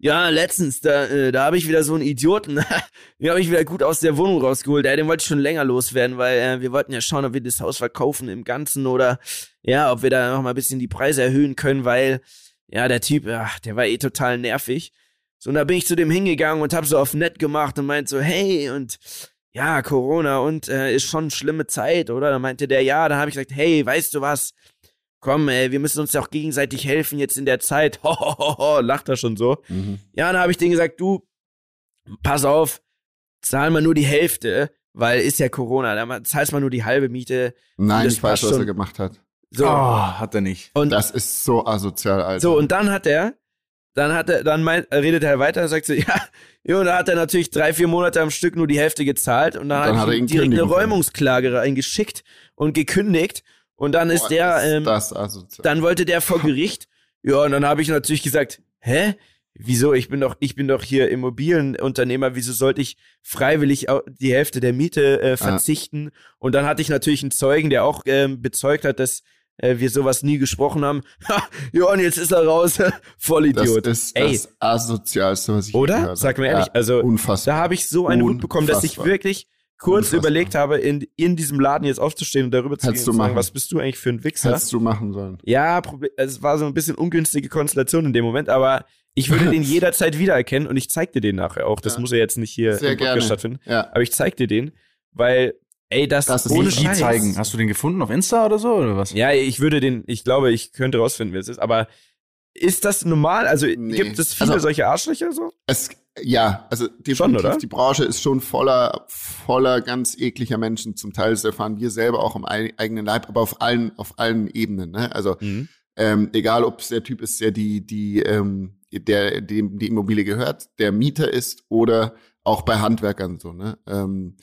ja, letztens, da, äh, da habe ich wieder so einen Idioten, den habe ich wieder gut aus der Wohnung rausgeholt. Ja, den wollte ich schon länger loswerden, weil äh, wir wollten ja schauen, ob wir das Haus verkaufen im Ganzen oder ja, ob wir da noch mal ein bisschen die Preise erhöhen können, weil ja, der Typ, ach, der war eh total nervig. So, und da bin ich zu dem hingegangen und hab so auf nett gemacht und meint so, hey, und ja, Corona und äh, ist schon eine schlimme Zeit, oder? Da meinte der, ja, dann habe ich gesagt, hey, weißt du was? Komm, ey, wir müssen uns ja auch gegenseitig helfen jetzt in der Zeit. Ho, ho, ho, ho, lacht er schon so. Mhm. Ja, dann habe ich denen gesagt, du, pass auf, zahl mal nur die Hälfte, weil ist ja Corona, da zahlst mal nur die halbe Miete. Nein, Das ich weiß, passt was er schon. gemacht hat. So, Oh, hat er nicht. und Das ist so asozial, Alter. so, und dann hat er, dann hat er, dann meint, redet er weiter und sagt so, ja, ja, und da hat er natürlich drei, vier Monate am Stück nur die Hälfte gezahlt und dann, Dann hat hat er direkt eine. Räumungsklage reingeschickt und gekündigt und dann ist Boah, der, ist ähm, das asozial. dann wollte der vor Gericht. Ja, und dann habe ich natürlich gesagt, hä? Wieso? Ich bin doch, ich bin doch hier Immobilienunternehmer. Wieso sollte ich freiwillig die Hälfte der Miete äh, verzichten? Und dann hatte ich natürlich einen Zeugen, der auch ähm, bezeugt hat, dass äh, wir sowas nie gesprochen haben. Ha, ja, und jetzt ist er raus. das Vollidiot. ist Ey, das asozialste, was ich oder? Sag mir ehrlich, Ja, also unfassbar. da habe ich so eine Wut bekommen, dass ich wirklich kurz überlegt habe, in, in diesem Laden jetzt aufzustehen und darüber zu Hättest gehen und sagen, machen. was bist du eigentlich für ein Wichser? Hättest du machen sollen. Ja, Proble- es war so ein bisschen ungünstige Konstellation in dem Moment, aber ich würde den jederzeit wiedererkennen und ich zeig dir den nachher auch. Das Ja. muss ja jetzt nicht hier Sehr im Podcast gerne. stattfinden. Ja. Aber ich zeig dir den, weil, ey, das, Das ist ohne Wie Scheiß. zeigen? Hast du den gefunden auf Insta oder so oder was? Ja, ich würde den, ich glaube, ich könnte rausfinden, wer es ist, aber ist das normal? Also Nee. gibt es viele Also- solche Arschlöcher so? Es, ja, also definitiv, Schon, die Branche ist schon voller, voller ganz ekliger Menschen. Zum Teil das erfahren wir selber auch im ei- eigenen Leib, aber auf allen, auf allen Ebenen. Ne? Also ähm, egal, ob es der Typ ist, der die, die, ähm, der dem die Immobilie gehört, der Mieter ist oder auch bei Handwerkern so. Ne? Ähm,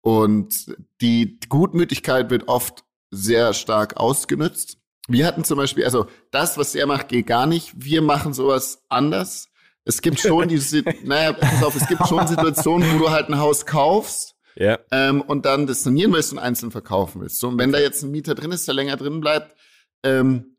und die Gutmütigkeit wird oft sehr stark ausgenutzt. Wir hatten zum Beispiel, also das, was er macht, geht gar nicht. Wir machen sowas anders. Es gibt schon diese, naja, pass auf, es gibt schon Situationen, wo du halt ein Haus kaufst Ja. ähm, und dann das sanieren willst und einzeln verkaufen willst. So, und wenn da jetzt ein Mieter drin ist, der länger drin bleibt, ähm,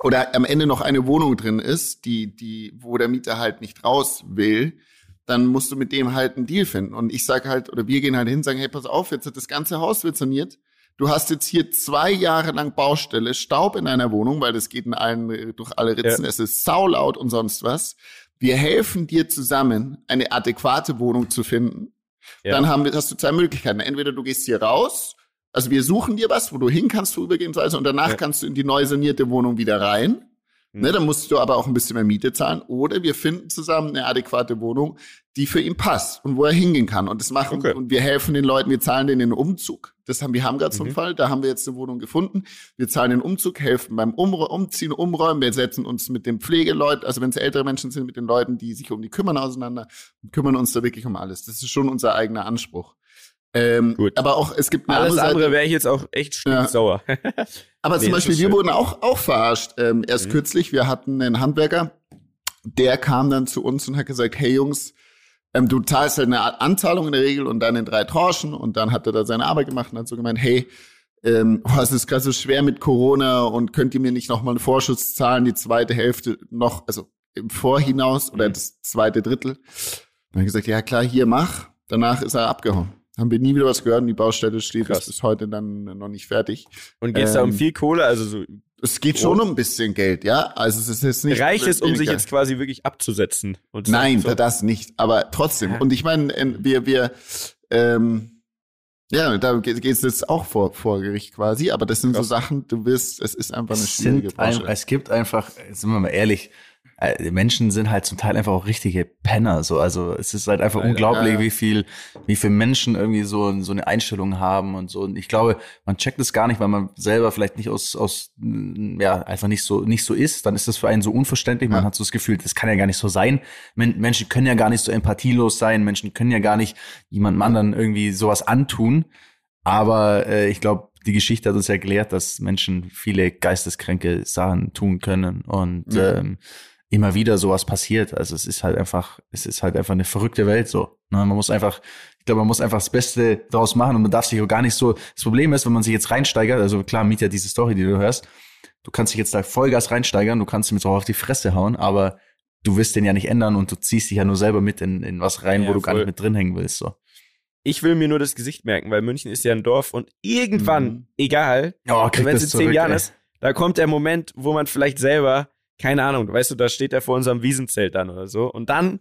oder am Ende noch eine Wohnung drin ist, die, die, wo der Mieter halt nicht raus will, dann musst du mit dem halt einen Deal finden. Und ich sage halt, oder wir gehen halt hin, sagen, hey, pass auf, jetzt hat das ganze Haus wird saniert. Du hast jetzt hier zwei Jahre lang Baustelle, Staub in deiner Wohnung, weil das geht in allen, durch alle Ritzen, ja. es ist saulaut und sonst was. Wir helfen dir zusammen, eine adäquate Wohnung zu finden. Ja. Dann haben wir, hast du zwei Möglichkeiten. Entweder du gehst hier raus, also wir suchen dir was, wo du hin kannst vorübergehend, und danach ja. kannst du in die neu sanierte Wohnung wieder rein. Ne, dann musst du aber auch ein bisschen mehr Miete zahlen. Oder wir finden zusammen eine adäquate Wohnung, die für ihn passt und wo er hingehen kann. Und das machen okay. und wir helfen den Leuten, wir zahlen denen den Umzug. Das haben wir haben gerade mhm. einen Fall, da haben wir jetzt eine Wohnung gefunden. Wir zahlen den Umzug, helfen beim um Umziehen, Umräumen. Wir setzen uns mit den Pflegeleuten, also wenn es ältere Menschen sind, mit den Leuten, die sich um die kümmern, auseinander und kümmern uns da wirklich um alles. Das ist schon unser eigener Anspruch. Ähm, Gut. Aber auch, es gibt eine Alles andere, andere wäre ich jetzt auch echt sauer. Ja. aber nee, zum Beispiel, wir wurden auch, auch verarscht. Ähm, erst mhm. kürzlich, wir hatten einen Handwerker, der kam dann zu uns und hat gesagt, hey Jungs, ähm, du zahlst halt eine Anzahlung in der Regel und dann in drei Tranchen und dann hat er da seine Arbeit gemacht und hat so gemeint, hey, ähm, oh, es ist gerade so schwer mit Corona und könnt ihr mir nicht nochmal einen Vorschuss zahlen, die zweite Hälfte noch, also im Vorhinaus oder mhm. das zweite Drittel. Dann habe ich gesagt, ja klar, hier mach. Danach ist er abgehauen. Haben wir nie wieder was gehört und die Baustelle steht Krass. bis heute dann noch nicht fertig. Und geht es ähm, da um ähm, viel Kohle? Also so es geht schon um ein bisschen Geld, ja. Also es ist jetzt nicht. Reicht es, um sich jetzt quasi wirklich abzusetzen? Nein, so. das nicht. Aber trotzdem. Und ich meine, wir, wir, ähm, ja, da geht es jetzt auch vor, vor Gericht quasi. Aber das sind Krass. so Sachen, du wirst, es ist einfach eine schwierige Baustelle. Es gibt einfach, sind wir mal ehrlich, Menschen sind halt zum Teil einfach auch richtige Penner. So, also es ist halt einfach Leider, unglaublich, ja, ja. wie viel, wie viele Menschen irgendwie so so eine Einstellung haben und so. Und ich glaube, man checkt es gar nicht, weil man selber vielleicht nicht aus aus ja einfach nicht so nicht so ist. Dann ist das für einen so unverständlich. Man ja. hat so das Gefühl, das kann ja gar nicht so sein. Menschen können ja gar nicht so empathielos sein. Menschen können ja gar nicht jemandem anderen irgendwie sowas antun. Aber äh, ich glaube, die Geschichte hat uns erklärt, dass Menschen viele geisteskranke Sachen tun können und ähm, immer wieder sowas passiert. Also es ist halt einfach, es ist halt einfach eine verrückte Welt so. Ne? Man muss einfach, ich glaube, man muss einfach das Beste daraus machen und man darf sich auch gar nicht so. Das Problem ist, wenn man sich jetzt reinsteigert, also klar, Miet ja diese Story, die du hörst, du kannst dich jetzt da Vollgas reinsteigern, du kannst ihm jetzt auch auf die Fresse hauen, aber du wirst den ja nicht ändern und du ziehst dich ja nur selber mit in, in was rein, ja, wo du voll. gar nicht mit drin hängen willst. So. Ich will mir nur das Gesicht merken, weil München ist ja ein Dorf und irgendwann, mhm. egal, oh, wenn es in zehn Jahren ist, da kommt der Moment, wo man vielleicht selber keine Ahnung, weißt du, da steht er vor unserem Wiesenzelt dann oder so. Und dann,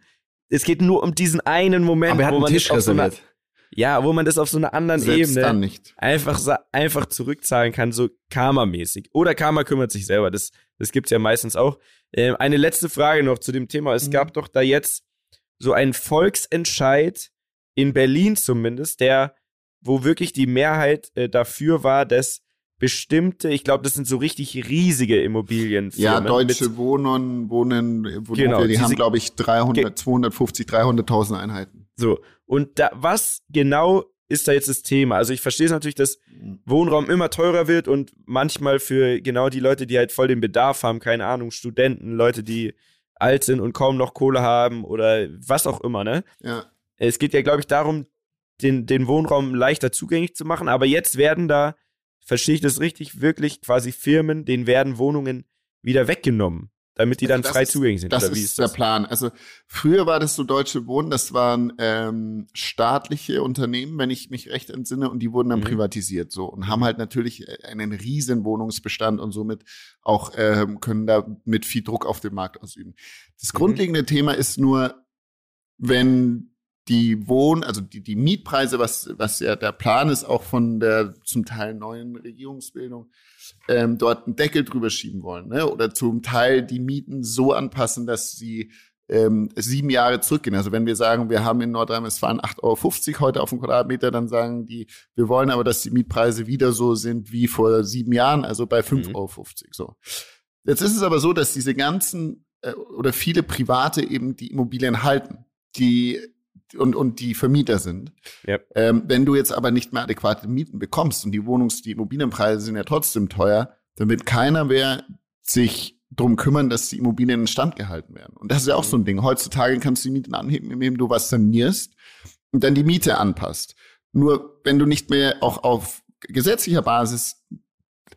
es geht nur um diesen einen Moment, wo man Tisch das auf so einer, ja, wo man das auf so einer anderen Selbst Ebene einfach einfach zurückzahlen kann, so Karma-mäßig. Oder Karma kümmert sich selber. Das das gibt's ja meistens auch. Ähm, eine letzte Frage noch zu dem Thema. Es mhm. gab doch da jetzt so einen Volksentscheid in Berlin zumindest, der wo wirklich die Mehrheit äh, dafür war, dass bestimmte, ich glaube, das sind so richtig riesige Immobilienfirmen. Ja, Deutsche Wohnen, Wohnen, Wohnen genau, die haben, glaube ich, 300, 250, 300.000 Einheiten. So, und da, was genau ist da jetzt das Thema? Also ich verstehe es natürlich, dass Wohnraum immer teurer wird und manchmal für genau die Leute, die halt voll den Bedarf haben, keine Ahnung, Studenten, Leute, die alt sind und kaum noch Kohle haben oder was auch immer, ne? Ja. Es geht ja, glaube ich, darum, den, den Wohnraum leichter zugänglich zu machen, aber jetzt werden da verstehe ich das richtig, wirklich quasi Firmen, denen werden Wohnungen wieder weggenommen, damit die also dann frei ist, zugänglich sind. Das ist, ist der Plan. Also früher war das so Deutsche Wohnen, das waren ähm, staatliche Unternehmen, wenn ich mich recht entsinne, und die wurden dann mhm. privatisiert so und haben halt natürlich äh, einen riesen Wohnungsbestand und somit auch ähm, können da mit viel Druck auf den Markt ausüben. Das mhm. grundlegende Thema ist nur, wenn die Wohn-, also die, die Mietpreise, was, was ja der Plan ist, auch von der zum Teil neuen Regierungsbildung, ähm, dort einen Deckel drüber schieben wollen, ne? Oder zum Teil die Mieten so anpassen, dass sie ähm, sieben Jahre zurückgehen. Also wenn wir sagen, wir haben in Nordrhein-Westfalen 8,50 Euro heute auf den Quadratmeter, dann sagen die, wir wollen aber, dass die Mietpreise wieder so sind wie vor sieben Jahren, also bei 5,50 mhm. Euro. So. Jetzt ist es aber so, dass diese ganzen äh, oder viele Private eben die Immobilien halten. Die und, und die Vermieter sind. Yep. Ähm, wenn du jetzt aber nicht mehr adäquate Mieten bekommst und die Wohnungs-, die Immobilienpreise sind ja trotzdem teuer, dann wird keiner mehr sich drum kümmern, dass die Immobilien in Stand gehalten werden. Und das ist ja auch so ein Ding. Heutzutage kannst du die Mieten anheben, indem du was sanierst und dann die Miete anpasst. Nur wenn du nicht mehr auch auf gesetzlicher Basis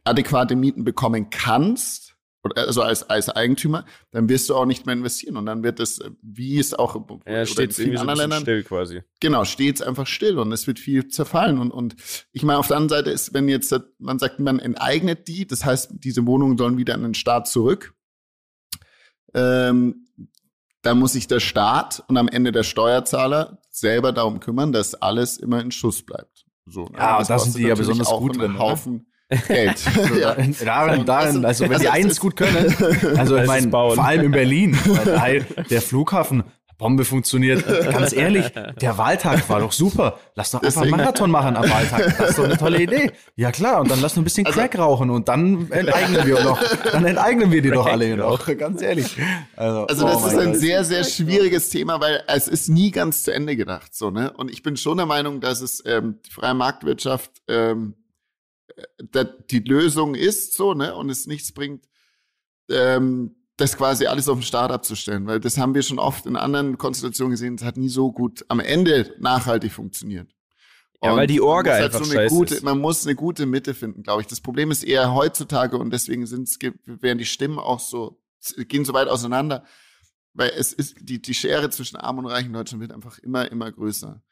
adäquate Mieten bekommen kannst, also als, als Eigentümer, dann wirst du auch nicht mehr investieren. Und dann wird es, wie es auch ja, steht in anderen so Ländern still quasi. Genau, steht es einfach still und es wird viel zerfallen. Und, und ich meine, auf der anderen Seite ist, wenn jetzt man sagt, man enteignet die, das heißt, diese Wohnungen sollen wieder an den Staat zurück. Ähm, da muss sich der Staat und am Ende der Steuerzahler selber darum kümmern, dass alles immer in Schuss bleibt. So, ne? Ja, und da sind die ja besonders gut drin. Haufen, Geld. ja. Darin, darin, also wenn also die eins gut können, also ich meine, vor allem in Berlin, der Flughafen, Bombe funktioniert. Ganz ehrlich, der Wahltag war doch super. Lass doch einfach einen Marathon machen am Wahltag. Das ist doch eine tolle Idee. Ja klar, und dann lass noch ein bisschen also, Crack rauchen und dann enteignen wir noch. Dann enteignen wir die doch alle noch. Ganz ehrlich. Also, also das oh ist ein Gott. sehr, sehr schwieriges Thema, weil es ist nie ganz zu Ende gedacht. So, ne? Und ich bin schon der Meinung, dass es ähm, die freie Marktwirtschaft ähm, die Lösung ist so, ne, und es nichts bringt, ähm, das quasi alles auf den Start abzustellen, weil das haben wir schon oft in anderen Konstellationen gesehen, das hat nie so gut am Ende nachhaltig funktioniert. Ja, und weil die Orga halt einfach so gute, ist. Man muss eine gute Mitte finden, glaube ich. Das Problem ist eher heutzutage und deswegen sind's, werden die Stimmen auch so, gehen so weit auseinander, weil es ist, die, die Schere zwischen Arm und Reich in Deutschland wird einfach immer, immer größer.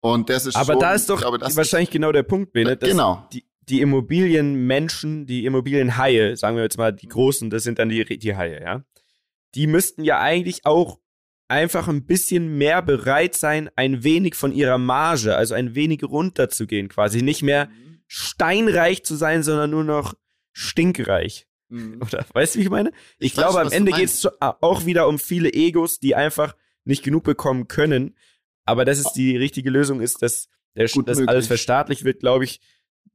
Und das ist Aber schon, da ist doch glaube, wahrscheinlich ist, genau der Punkt, Bene. Genau. Die, die Immobilienmenschen, die Immobilienhaie, sagen wir jetzt mal die großen, das sind dann die, die Haie, ja. Die müssten ja eigentlich auch einfach ein bisschen mehr bereit sein, ein wenig von ihrer Marge, also ein wenig runterzugehen, quasi nicht mehr mhm. steinreich zu sein, sondern nur noch stinkreich. Mhm. Oder weißt du, wie ich meine? Ich, ich glaube, weiß, am Ende geht es auch wieder um viele Egos, die einfach nicht genug bekommen können. Aber dass es die richtige Lösung ist, dass, der, dass alles verstaatlicht wird, glaube ich,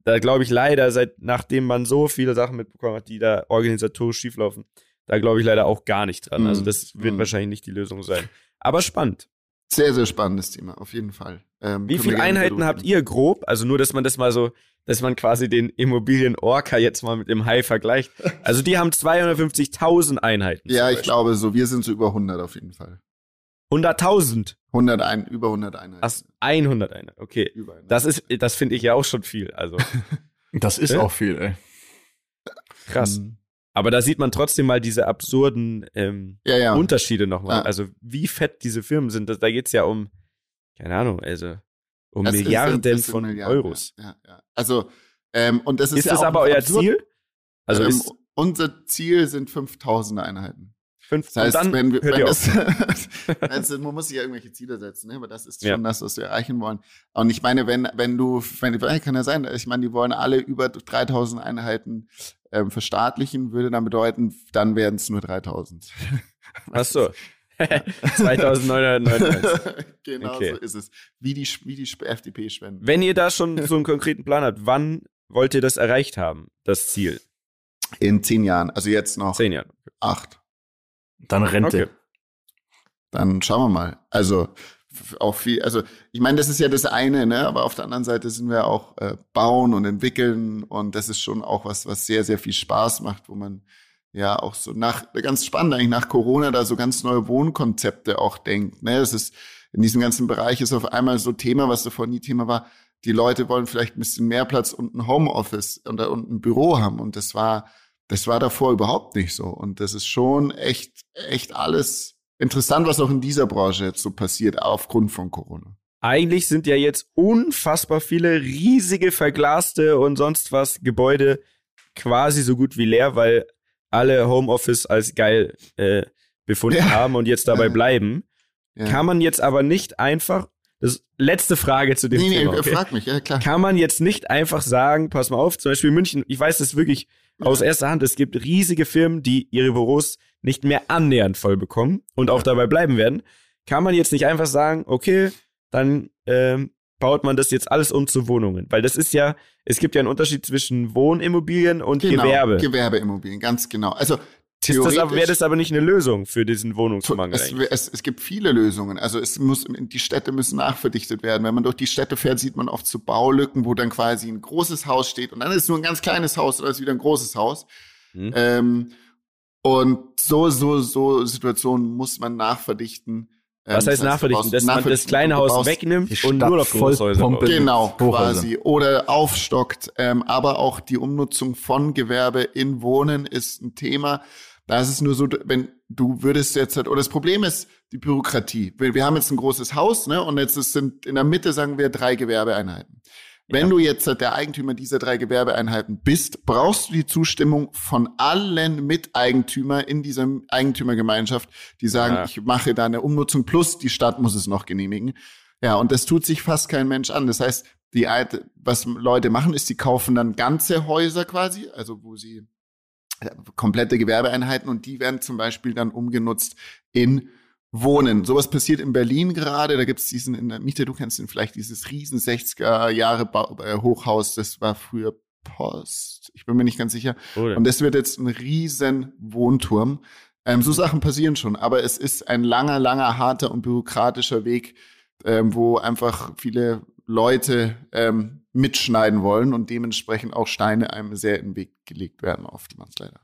da glaube ich leider, seit nachdem man so viele Sachen mitbekommen hat, die da organisatorisch schieflaufen, da glaube ich leider auch gar nicht dran. Also mhm. das wird mm. wahrscheinlich nicht die Lösung sein. Aber spannend. Sehr, sehr spannendes Thema, auf jeden Fall. Ähm, Wie viele Einheiten habt ihr grob? Also nur, dass man das mal so, dass man quasi den Immobilien-Orca jetzt mal mit dem Hai vergleicht. Also die haben 250.000 Einheiten. Ja, ich glaube so. Wir sind so über 100 auf jeden Fall. 100.000? 100 ein, über 100 Einheiten. Ach, 100 Einheiten, okay. Über 100. Das ist, das finde ich ja auch schon viel, also. das ist ja? auch viel, ey. Krass. Mhm. Aber da sieht man trotzdem mal diese absurden ähm, ja, ja. Unterschiede nochmal. Ja. Also wie fett diese Firmen sind. Da geht es ja um, keine Ahnung, also um das Milliarden ist, von Milliarden, Euros. Ja, ja, Also, ähm, und das ist, ist das aber euer absurd. Ziel? Also ähm, unser Ziel sind 5000 Einheiten. Fünf, das heißt, dann wenn, wir, wenn das, also, man muss sich ja irgendwelche Ziele setzen, ne? aber das ist schon ja. das, was wir erreichen wollen. Und ich meine, wenn, wenn du, wenn, kann ja sein, ich meine, die wollen alle über 3000 Einheiten ähm, verstaatlichen, würde dann bedeuten, dann werden es nur 3000. Ach so. 2999. genau okay. so ist es. Wie die, wie die FDP spenden. Wenn ihr da schon so einen konkreten Plan habt, wann wollt ihr das erreicht haben, das Ziel? In zehn Jahren. Also jetzt noch. Zehn Jahre. Acht. Dann Rente. Okay. Dann schauen wir mal. Also auch viel, also ich meine, das ist ja das eine, ne? Aber auf der anderen Seite sind wir auch äh, bauen und entwickeln und das ist schon auch was, was sehr, sehr viel Spaß macht, wo man ja auch so nach, ganz spannend eigentlich nach Corona da so ganz neue Wohnkonzepte auch denkt. Ne? Das ist in diesem ganzen Bereich ist auf einmal so Thema, was davor nie Thema war. Die Leute wollen vielleicht ein bisschen mehr Platz und ein Homeoffice und, und ein Büro haben und das war das war davor überhaupt nicht so. Und das ist schon echt, echt alles interessant, was auch in dieser Branche jetzt so passiert, aufgrund von Corona. Eigentlich sind ja jetzt unfassbar viele riesige verglaste und sonst was Gebäude quasi so gut wie leer, weil alle Homeoffice als geil äh, befunden ja. haben und jetzt dabei bleiben. Ja. Kann man jetzt aber nicht einfach, das letzte Frage zu dem nee, Thema. Nee, okay? frag mich, ja klar. Kann man jetzt nicht einfach sagen, pass mal auf, zum Beispiel München, ich weiß das wirklich aus erster Hand, es gibt riesige Firmen, die ihre Büros nicht mehr annähernd voll bekommen und auch dabei bleiben werden. Kann man jetzt nicht einfach sagen, okay, dann ähm, baut man das jetzt alles um zu Wohnungen? Weil das ist ja, es gibt ja einen Unterschied zwischen Wohnimmobilien und genau, Gewerbe. Gewerbeimmobilien, ganz genau. Also wäre das aber nicht eine Lösung für diesen Wohnungsmangel? Es, es, es, gibt viele Lösungen. Also es muss, die Städte müssen nachverdichtet werden. Wenn man durch die Städte fährt, sieht man oft so Baulücken, wo dann quasi ein großes Haus steht und dann ist nur ein ganz kleines Haus oder ist wieder ein großes Haus. Hm. Ähm, und so, so, so Situationen muss man nachverdichten. Was heißt nachverdichten? Dass man das kleine Haus wegnimmt und nur noch Großhäuser baut. Genau, quasi. Oder aufstockt. Ähm, aber auch die Umnutzung von Gewerbe in Wohnen ist ein Thema. Da ist es nur so, wenn du würdest jetzt halt, oder das Problem ist die Bürokratie. Wir, wir haben jetzt ein großes Haus, ne, und jetzt sind in der Mitte, sagen wir, drei Gewerbeeinheiten. Wenn ja. du jetzt der Eigentümer dieser drei Gewerbeeinheiten bist, brauchst du die Zustimmung von allen Miteigentümer in dieser Eigentümergemeinschaft, die sagen, ja. ich mache da eine Umnutzung plus die Stadt muss es noch genehmigen. Ja, und das tut sich fast kein Mensch an. Das heißt, die, was Leute machen, ist, sie kaufen dann ganze Häuser quasi, also wo sie äh, komplette Gewerbeeinheiten und die werden zum Beispiel dann umgenutzt in Wohnen. Sowas passiert in Berlin gerade. Da gibt es diesen in der Miete, du kennst ihn vielleicht, dieses riesen 60er Jahre äh, Hochhaus, das war früher Post. Ich bin mir nicht ganz sicher. Oh, und das wird jetzt ein riesen Wohnturm. Ähm, so Sachen passieren schon, aber es ist ein langer, langer, harter und bürokratischer Weg, ähm, wo einfach viele Leute ähm, mitschneiden wollen und dementsprechend auch Steine einem sehr in den Weg gelegt werden, oftmals leider.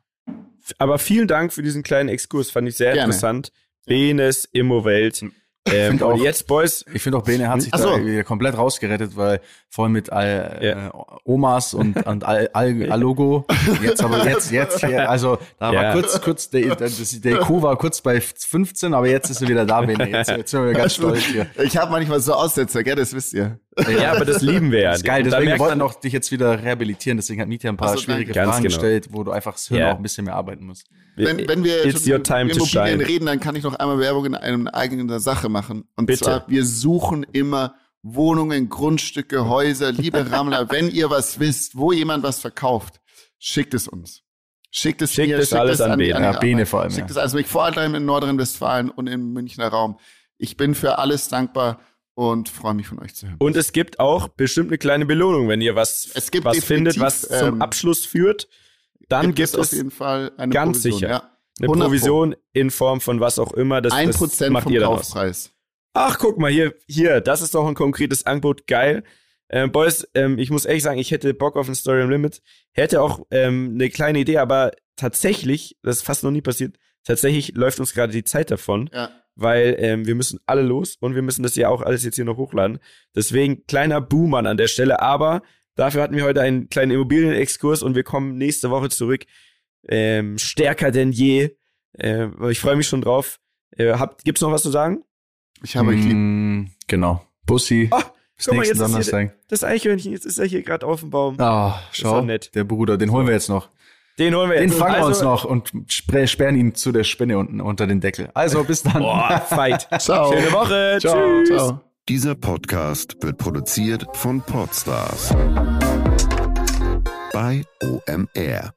Aber vielen Dank für diesen kleinen Exkurs, fand ich sehr Gerne. interessant. Benes Immowelt. Ähm, auch, jetzt, Boys. Ich finde auch, Bene hat sich so. da komplett rausgerettet, weil vorhin mit all, ja. äh, Omas und, und all, all, Allogo. Jetzt aber jetzt, jetzt, hier, also da ja. war kurz, kurz, der, der, der IQ war kurz bei 15, aber jetzt ist er wieder da, Bene. Jetzt, jetzt sind wir ganz stolz hier. Ich habe manchmal so Aussetzer, gell, das wisst ihr. Ja, aber das lieben wir ja. Das ist geil, deswegen wollten wir auch dich jetzt wieder rehabilitieren, deswegen hat Mietja ein paar also, schwierige Fragen genau. gestellt, wo du einfach das Hirn yeah. auch ein bisschen mehr arbeiten musst. Wenn, wenn wir It's your time über Immobilien reden, dann kann ich noch einmal Werbung in einer eigenen Sache machen. Und Bitte. zwar, wir suchen immer Wohnungen, Grundstücke, Häuser. Liebe Rammler, wenn ihr was wisst, wo jemand was verkauft, schickt es uns. Schickt es schickt mir, es schickt alles es an, an Bene. Ja, Bene vor allem. Schickt ja. es also mich vor allem in Nordrhein-Westfalen und im Münchner Raum. Ich bin für alles dankbar und freue mich von euch zu hören. Und es gibt auch bestimmt eine kleine Belohnung, wenn ihr was, was findet, was zum ähm, Abschluss führt. Dann gibt, gibt es auf jeden Fall eine ganz Provision, sicher ja. eine Provision in Form von was auch immer. Das, ein Prozent vom Kaufpreis. Ach, guck mal hier, hier, das ist doch ein konkretes Angebot, geil. Ähm, Boys, ähm, ich muss ehrlich sagen, ich hätte Bock auf ein Story im Limit, hätte auch ähm, eine kleine Idee, aber tatsächlich, das ist fast noch nie passiert, tatsächlich läuft uns gerade die Zeit davon. Ja weil ähm, wir müssen alle los und wir müssen das ja auch alles jetzt hier noch hochladen. Deswegen kleiner Boomer an der Stelle, aber Dafür hatten wir heute einen kleinen Immobilienexkurs und wir kommen nächste Woche zurück. Ähm, stärker denn je. Äh, ich freue mich schon drauf. Äh, habt, gibt's noch was zu sagen? Ich habe euch lieb. Mm, genau. Bussi. Oh, guck mal, jetzt Donnerstag. Hier, das Eichhörnchen, jetzt ist er hier gerade auf dem Baum. Ah, oh, schau. nett. Der Bruder, den holen wir jetzt noch. Den holen wir jetzt. Den fangen also, wir uns noch und sperren ihn zu der Spinne unten unter den Deckel. Also bis dann. Boah, fight. Ciao. Schöne Woche. Ciao. Tschüss. Ciao. Dieser Podcast wird produziert von Podstars bei OMR.